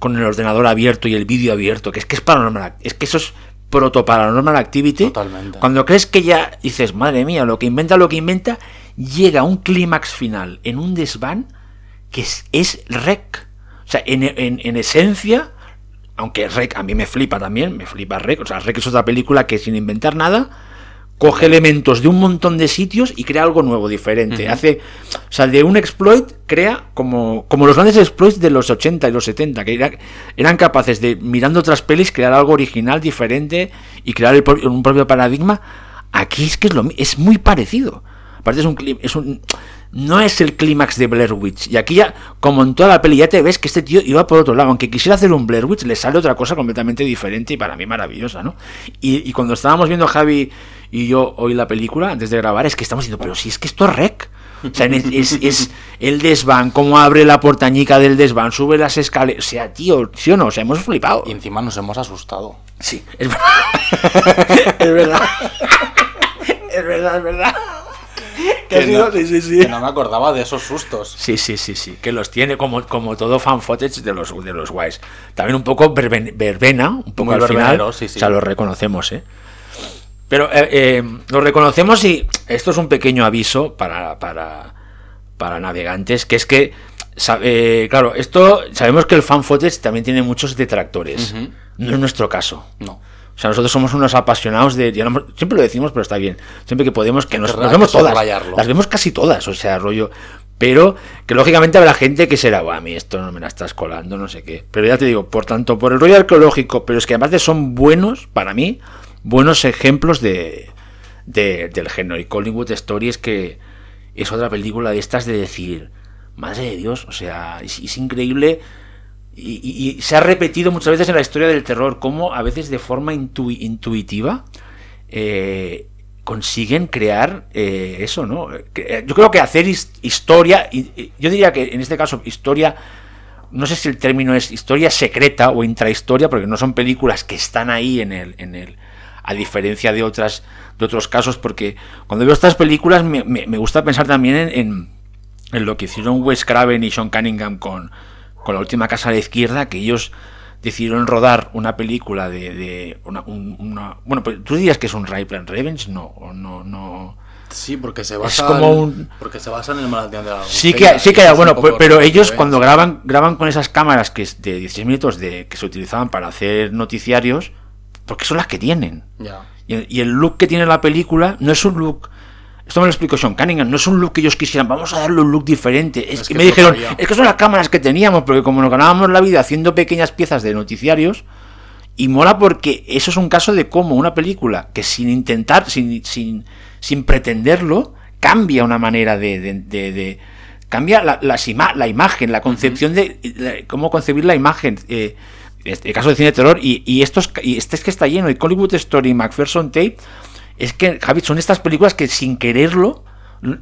con el ordenador abierto y el vídeo abierto que es que es paranormal es que eso es proto paranormal activity Totalmente. cuando crees que ya dices madre mía lo que inventa lo que inventa llega a un clímax final en un desván que es, es rec o sea en, en- en esencia aunque Rec a mí me flipa también, me flipa Rec, o sea, Rec es otra película que sin inventar nada coge elementos de un montón de sitios y crea algo nuevo, diferente. Hace, o sea, de un exploit crea como, como los grandes exploits de los 80 y los 70, que era- eran capaces de, mirando otras pelis, crear algo original, diferente y crear el un propio paradigma. Aquí es que es, lo, es muy parecido. Aparte es un, es un no es el clímax de Blair Witch. Y aquí ya, como en toda la peli, ya te ves que este tío iba por otro lado. Aunque quisiera hacer un Blair Witch, le sale otra cosa completamente diferente y para mí maravillosa, ¿no? Y, y cuando estábamos viendo Javi y yo hoy la película, antes de grabar, es que estamos diciendo, pero si es que esto es rec. O sea, es, es- es el desván, cómo abre la portañica del desván, sube las escaleras. O sea, tío, ¿sí o no? O sea, hemos flipado. Y encima nos hemos asustado. Sí, es verdad. es verdad. es verdad, es verdad. Que no- sí, sí, sí. Que no me acordaba de esos sustos. Sí, sí, sí, sí, que los tiene como, como todo fan footage de los, de los guays. También un poco verben- verbena, un poco Muy al final. O sea, lo reconocemos, ¿eh? Pero eh, eh, lo reconocemos y esto es un pequeño aviso para, para, para navegantes, que es que, sa- eh, claro, esto sabemos que el fan footage también tiene muchos detractores. Ujú. No es nuestro caso. No. O sea, nosotros somos unos apasionados de. siempre lo decimos, pero está bien. Siempre que podemos, que nos, nos vemos que todas. subrayarlo. Las vemos casi todas, o sea, rollo. Pero que lógicamente habrá gente que será, "Buah, a mí esto no me la estás colando, no sé qué. Pero ya te digo, por tanto, por el rollo arqueológico, pero es que además de son buenos, para mí, buenos ejemplos de, de- del género. Y Collingwood Story es que es otra película de estas de decir, madre de Dios, o sea, es, increíble. Y, se ha repetido muchas veces en la historia del terror, cómo a veces de forma intui- intuitiva eh, consiguen crear eh, eso, ¿no? Eh, Yo creo que hacer his- historia, yo diría que en este caso historia, no sé si el término es historia secreta o intrahistoria, porque no son películas que están ahí en el, en el a diferencia de otras de otros casos, porque cuando veo estas películas me, me- me gusta pensar también en, en- en lo que hicieron Wes Craven y Sean Cunningham con, con la última casa a la izquierda, que ellos decidieron rodar una película de, de una, un- una- bueno, pues tú dirías que es un Rape and Revenge, no, no, no. Sí, porque se basa como en- un- porque se basa en el maratón de la Sí que, sí que hay, bueno, pe- pero ellos cuando graban graban con esas cámaras que es de 16 minutos de que se utilizaban para hacer noticiarios, porque son las que tienen. Y el, y el look que tiene la película no es un look. Esto me lo explicó Sean Cunningham. No es un look que ellos quisieran. Vamos a darle un look diferente. Es, Es que, me dijeron. todavía- Es que son las cámaras que teníamos. Porque como nos ganábamos la vida haciendo pequeñas piezas de noticiarios. Y mola porque eso es un caso de cómo una película que sin intentar, sin, sin, sin pretenderlo, cambia una manera de. de- de- de- cambia la, las ima- la imagen, la concepción de, de cómo concebir la imagen. eh, este caso de cine de terror. Y, y esto es, y este es que está lleno. Y Hollywood Story y McPherson Tape. Es que, Javi, son estas películas que sin quererlo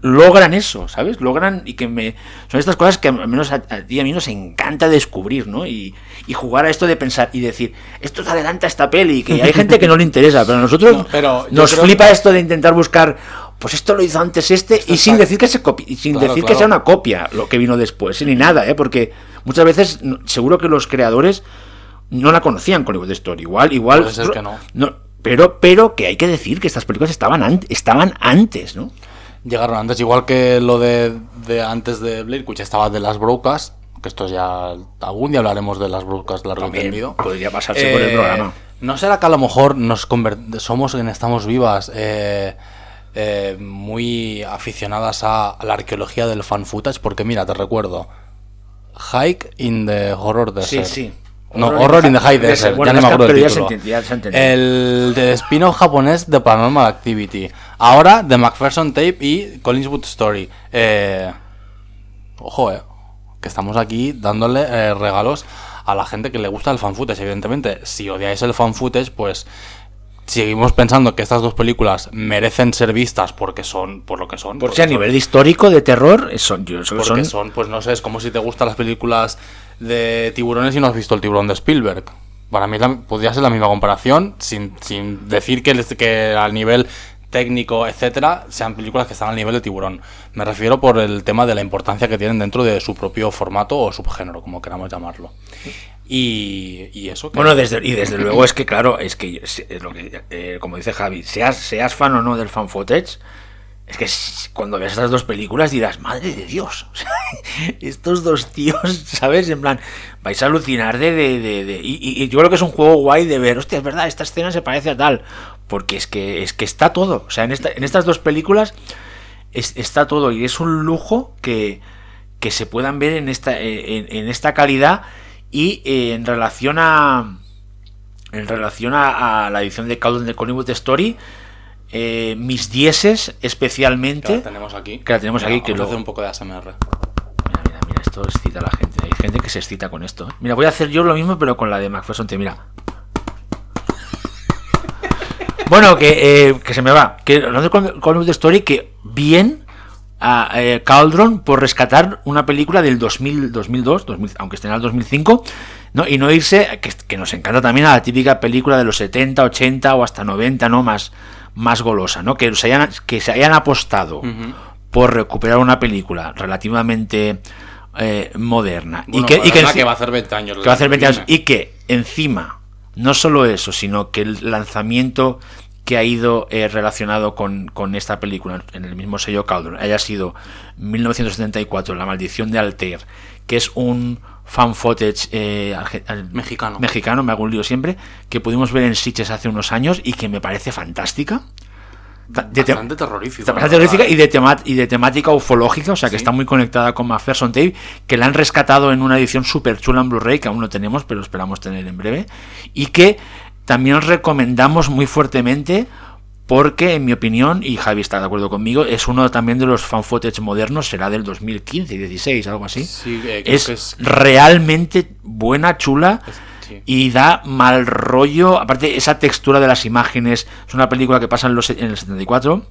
logran eso, ¿sabes? Logran y que me... Son estas cosas que al menos a, a ti y a mí nos encanta descubrir, ¿no? Y, y jugar a esto de pensar y decir, esto te adelanta esta peli, que hay gente que no le interesa, pero a nosotros No, pero yo nos flipa esto de intentar buscar, pues esto lo hizo antes este, y sin decir que se copi- y sin Claro, decir que sea una copia lo que vino después, ni nada, ¿eh? Porque muchas veces seguro que los creadores no la conocían con Hollywood Story. Igual, igual. Puede ser que no. pero, pero que hay que decir que estas películas estaban, an- estaban antes, ¿no? Llegaron antes, igual que lo de, de antes de Blair Witch estaba de las Broadcast, que esto ya algún día hablaremos de las Broadcast largo y También tendido. podría pasarse por el Eh, programa. ¿No será que a lo mejor nos somos en Estamos Vivas eh, eh, muy aficionadas a, la arqueología del fan footage? Porque mira, te recuerdo, Hike in the Horror Desert. sí. No, Horror Horror, in the the High Desert. Bueno, ya no me acuerdo pero el ya se título. entiende. El de spin-off japonés de Paranormal Activity. Ahora de McPherson Tape y Collinswood Story. Eh, ojo, eh, que estamos aquí dándole eh, regalos a la gente que le gusta el fan footage, evidentemente. Si odiáis el fan footage, pues seguimos pensando que estas dos películas merecen ser vistas porque son por lo que son. Por porque si a son- nivel histórico de terror, son, yo- son, porque son, pues no sé, es como si te gustan las películas de tiburones y no has visto el tiburón de Spielberg. Para mí la- podría ser la misma comparación, sin, sin decir que, que al nivel técnico, etcétera, sean películas que están al nivel de tiburón. Me refiero por el tema de la importancia que tienen dentro de su propio formato o subgénero, como queramos llamarlo. Y, y eso. Bueno, desde, y desde luego es que, claro, es que, es lo que eh, como dice Javi, seas, seas fan o no del fan footage, es que cuando veas estas dos películas dirás, madre de Dios, estos dos tíos, ¿sabes? En plan, vais a alucinar de... de, de- y, yo creo que es un juego guay de ver, hostia, es verdad, esta escena se parece a tal, porque es que, es que está todo, o sea, en, esta, en estas dos películas es- está todo y es un lujo que, que se puedan ver en esta, en, esta calidad y eh, en relación a en relación a, la edición de Calden de Hollywood Story eh, mis dieces que especialmente la tenemos aquí. Que la tenemos aquí, que luego- hacer un poco de ASMR. Mira, mira, mira, esto excita a la gente. Hay gente que se excita con esto. ¿eh? Mira, voy a hacer yo lo mismo, pero con la de McPherson. Te mira. Bueno, que, eh, que se me va. Que hablando con Hollywood Story, que bien a eh, Cauldron por rescatar una película del 2000, 2002, 2000, aunque esté en el 2005, ¿no? y no irse, que, que nos encanta también a la típica película de los 70, 80 o hasta 90, ¿no? Más, más golosa, ¿no? Que se hayan, que se hayan apostado por recuperar una película relativamente eh, moderna. Bueno, y que, y que, moderna enci- que va a hacer 20 años. que va a hacer 20 años. Y que encima, no solo eso, sino que el lanzamiento que ha ido eh, relacionado con, con esta película en el mismo sello Cauldron haya sido 1974, La maldición de Altair, que es un fan footage eh, al- Mexicano. mexicano, me hago un lío siempre, que pudimos ver en Sitges hace unos años y que me parece fantástica. Ta- de te- Bastante terrorífica y de, tema- y de temática ufológica, o sea que Sí. está muy conectada con McPherson Tape, que la han rescatado en una edición súper chula en Blu-ray, que aún no tenemos, pero esperamos tener en breve, y que también os recomendamos muy fuertemente porque, en mi opinión, y Javi está de acuerdo conmigo, es uno también de los fan footage modernos, será del 2015, 16, algo así. Sí, eh, es, que es- realmente buena, chula. sí. Y da mal rollo. Aparte, esa textura de las imágenes. Es una película que pasa en, los, en el 74.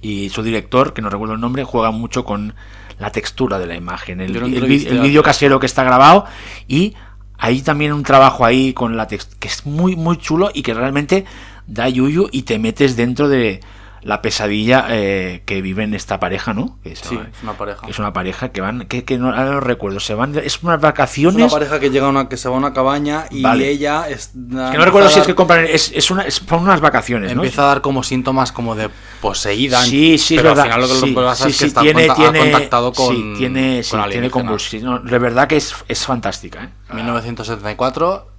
Y su director, que no recuerdo el nombre, juega mucho con la textura de la imagen. El, el el vídeo casero que está grabado. Y hay también un trabajo ahí con la textura que es muy, muy chulo y que realmente da yuyu y te metes dentro de la pesadilla eh, que viven esta pareja, ¿no? Que es, Sí, es una pareja. que es una pareja que van, que, que no, ahora lo recuerdo, se van, es unas Es vacaciones. una pareja que llega a una que se va a una cabaña y Vale. ella es, que no recuerdo si es que compran, es, es una, es, son unas vacaciones, ¿no? empieza a dar como síntomas como de poseída. Sí, sí, pero es verdad. al final lo que sí, lo pasa sí, es que está tiene, ha tiene, contactado con sí, tiene, con tiene convulsiones. No, de verdad que es, es fantástica, ¿eh? 1974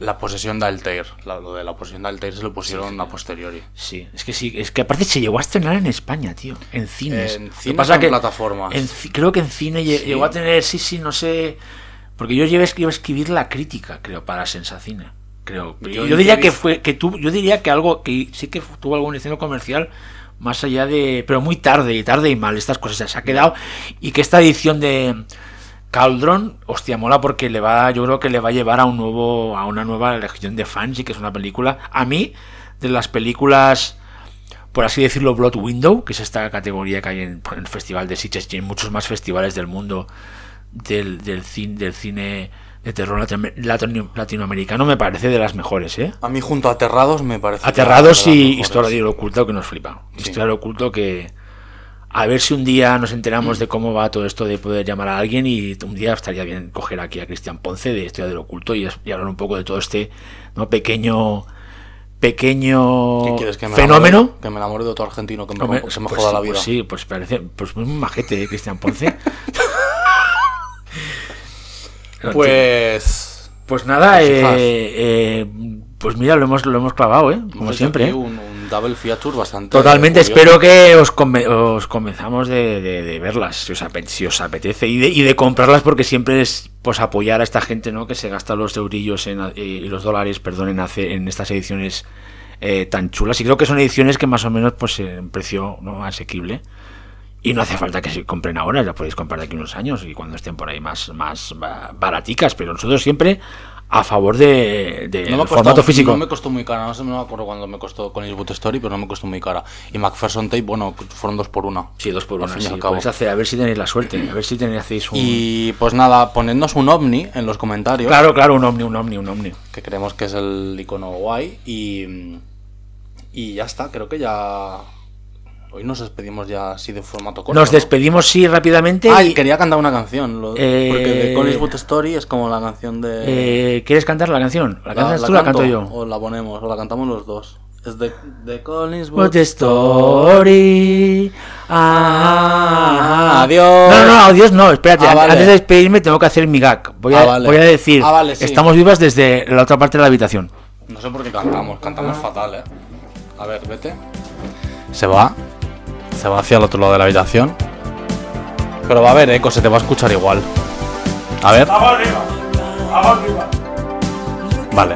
la posesión de Altair. La- lo de la posesión de Altair se lo pusieron a posteriori. Sí, es que sí, es que aparte se llegó a estrenar en España, tío, en cines. En cines pasa en que plataformas. en creo que en cine lle- Sí. llegó a tener, sí, sí, no sé, porque yo llevé a escribir la crítica, creo, para Sensacine. Creo. Yo Yo, diría que fue que tu, yo diría que algo que sí que tuvo algún diseño comercial más allá de, pero muy tarde y tarde y mal estas cosas se ha quedado y que esta edición de Cauldron, hostia, mola porque le va, yo creo que le va a llevar a un nuevo, a una nueva legión de fans y que es una película, a mí, de las películas, por así decirlo, Blood Window, que es esta categoría que hay en, en el Festival de Sitges y en muchos más festivales del mundo del, del, cine, del cine de terror latino- latino- latinoamericano, me parece de las mejores, ¿eh? A mí junto a Aterrados me parece... Aterrados y. Historia del Oculto que nos flipa. Sí. Historia del Oculto que a ver si un día nos enteramos de cómo va todo esto de poder llamar a alguien y un día estaría bien coger aquí a Cristian Ponce de Historia del Oculto y, y hablar un poco de todo este ¿no? pequeño pequeño ¿Qué quieres? ¿Que me fenómeno. enamore- que me enamore de otro argentino que me, Hombre, se me pues joda sí, la vida. Pues sí, pues parece pues muy majete, ¿eh, Cristian Ponce. Pues... Pues nada, Pues, eh, eh, pues mira, lo hemos, lo hemos clavado, ¿eh? Como siempre. ¿eh? Un, double feature bastante... Totalmente, curioso. espero que os, os convenzamos de, de- de verlas, si os, ape- si os apetece, y de, y de comprarlas porque siempre es pues apoyar a esta gente ¿no? que se gasta los eurillos en, eh, y los dólares perdón, en, hacer, en estas ediciones eh, tan chulas. Y creo que son ediciones que más o menos pues en precio ¿no? asequible. Y no hace falta que se compren ahora, las podéis comprar de aquí unos años y cuando estén por ahí más, más ba- baraticas, pero nosotros siempre a favor de, de No me, el costó, formato físico. no me costó muy cara, no sé, no me acuerdo cuando me costó con Eastwood Story, pero no me costó muy cara. Y McPherson Tape, bueno, fueron dos por una. Sí, dos por una, sí, hacer, a ver si tenéis la suerte, a ver si tenéis, hacéis un... Y pues nada, ponednos un ovni en los comentarios, Claro, claro, un ovni, un ovni, un ovni. que creemos que es el icono guay. Y, y ya está, creo que ya... Hoy nos despedimos ya así de formato corto. Nos ¿no? despedimos, sí, rápidamente. Ay, y- quería cantar una canción, lo- Eh, porque de Eastwood Story es como la canción de... eh, ¿Quieres cantar la canción? ¿La cantas tú o la canto yo? O la ponemos, o la cantamos los dos. Es de, de Collins What the story. Ah, Adiós. No, no, adiós, no, espérate. Ah, vale. Antes de despedirme tengo que hacer mi gag. Voy a, Ah, vale. voy a decir, Ah, vale, sí. estamos vivas desde la otra parte de la habitación. No sé por qué cantamos, cantamos fatal, eh. A ver, vete. Se va. Se va hacia el otro lado de la habitación. Pero va a haber eco, se te va a escuchar igual. A ver. Vale.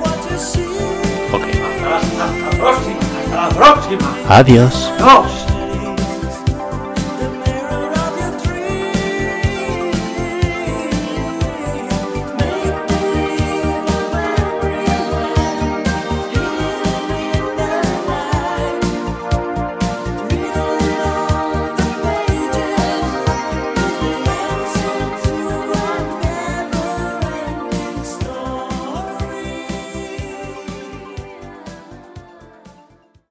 Ok. Hasta la próxima, hasta la próxima. Adiós. Adiós.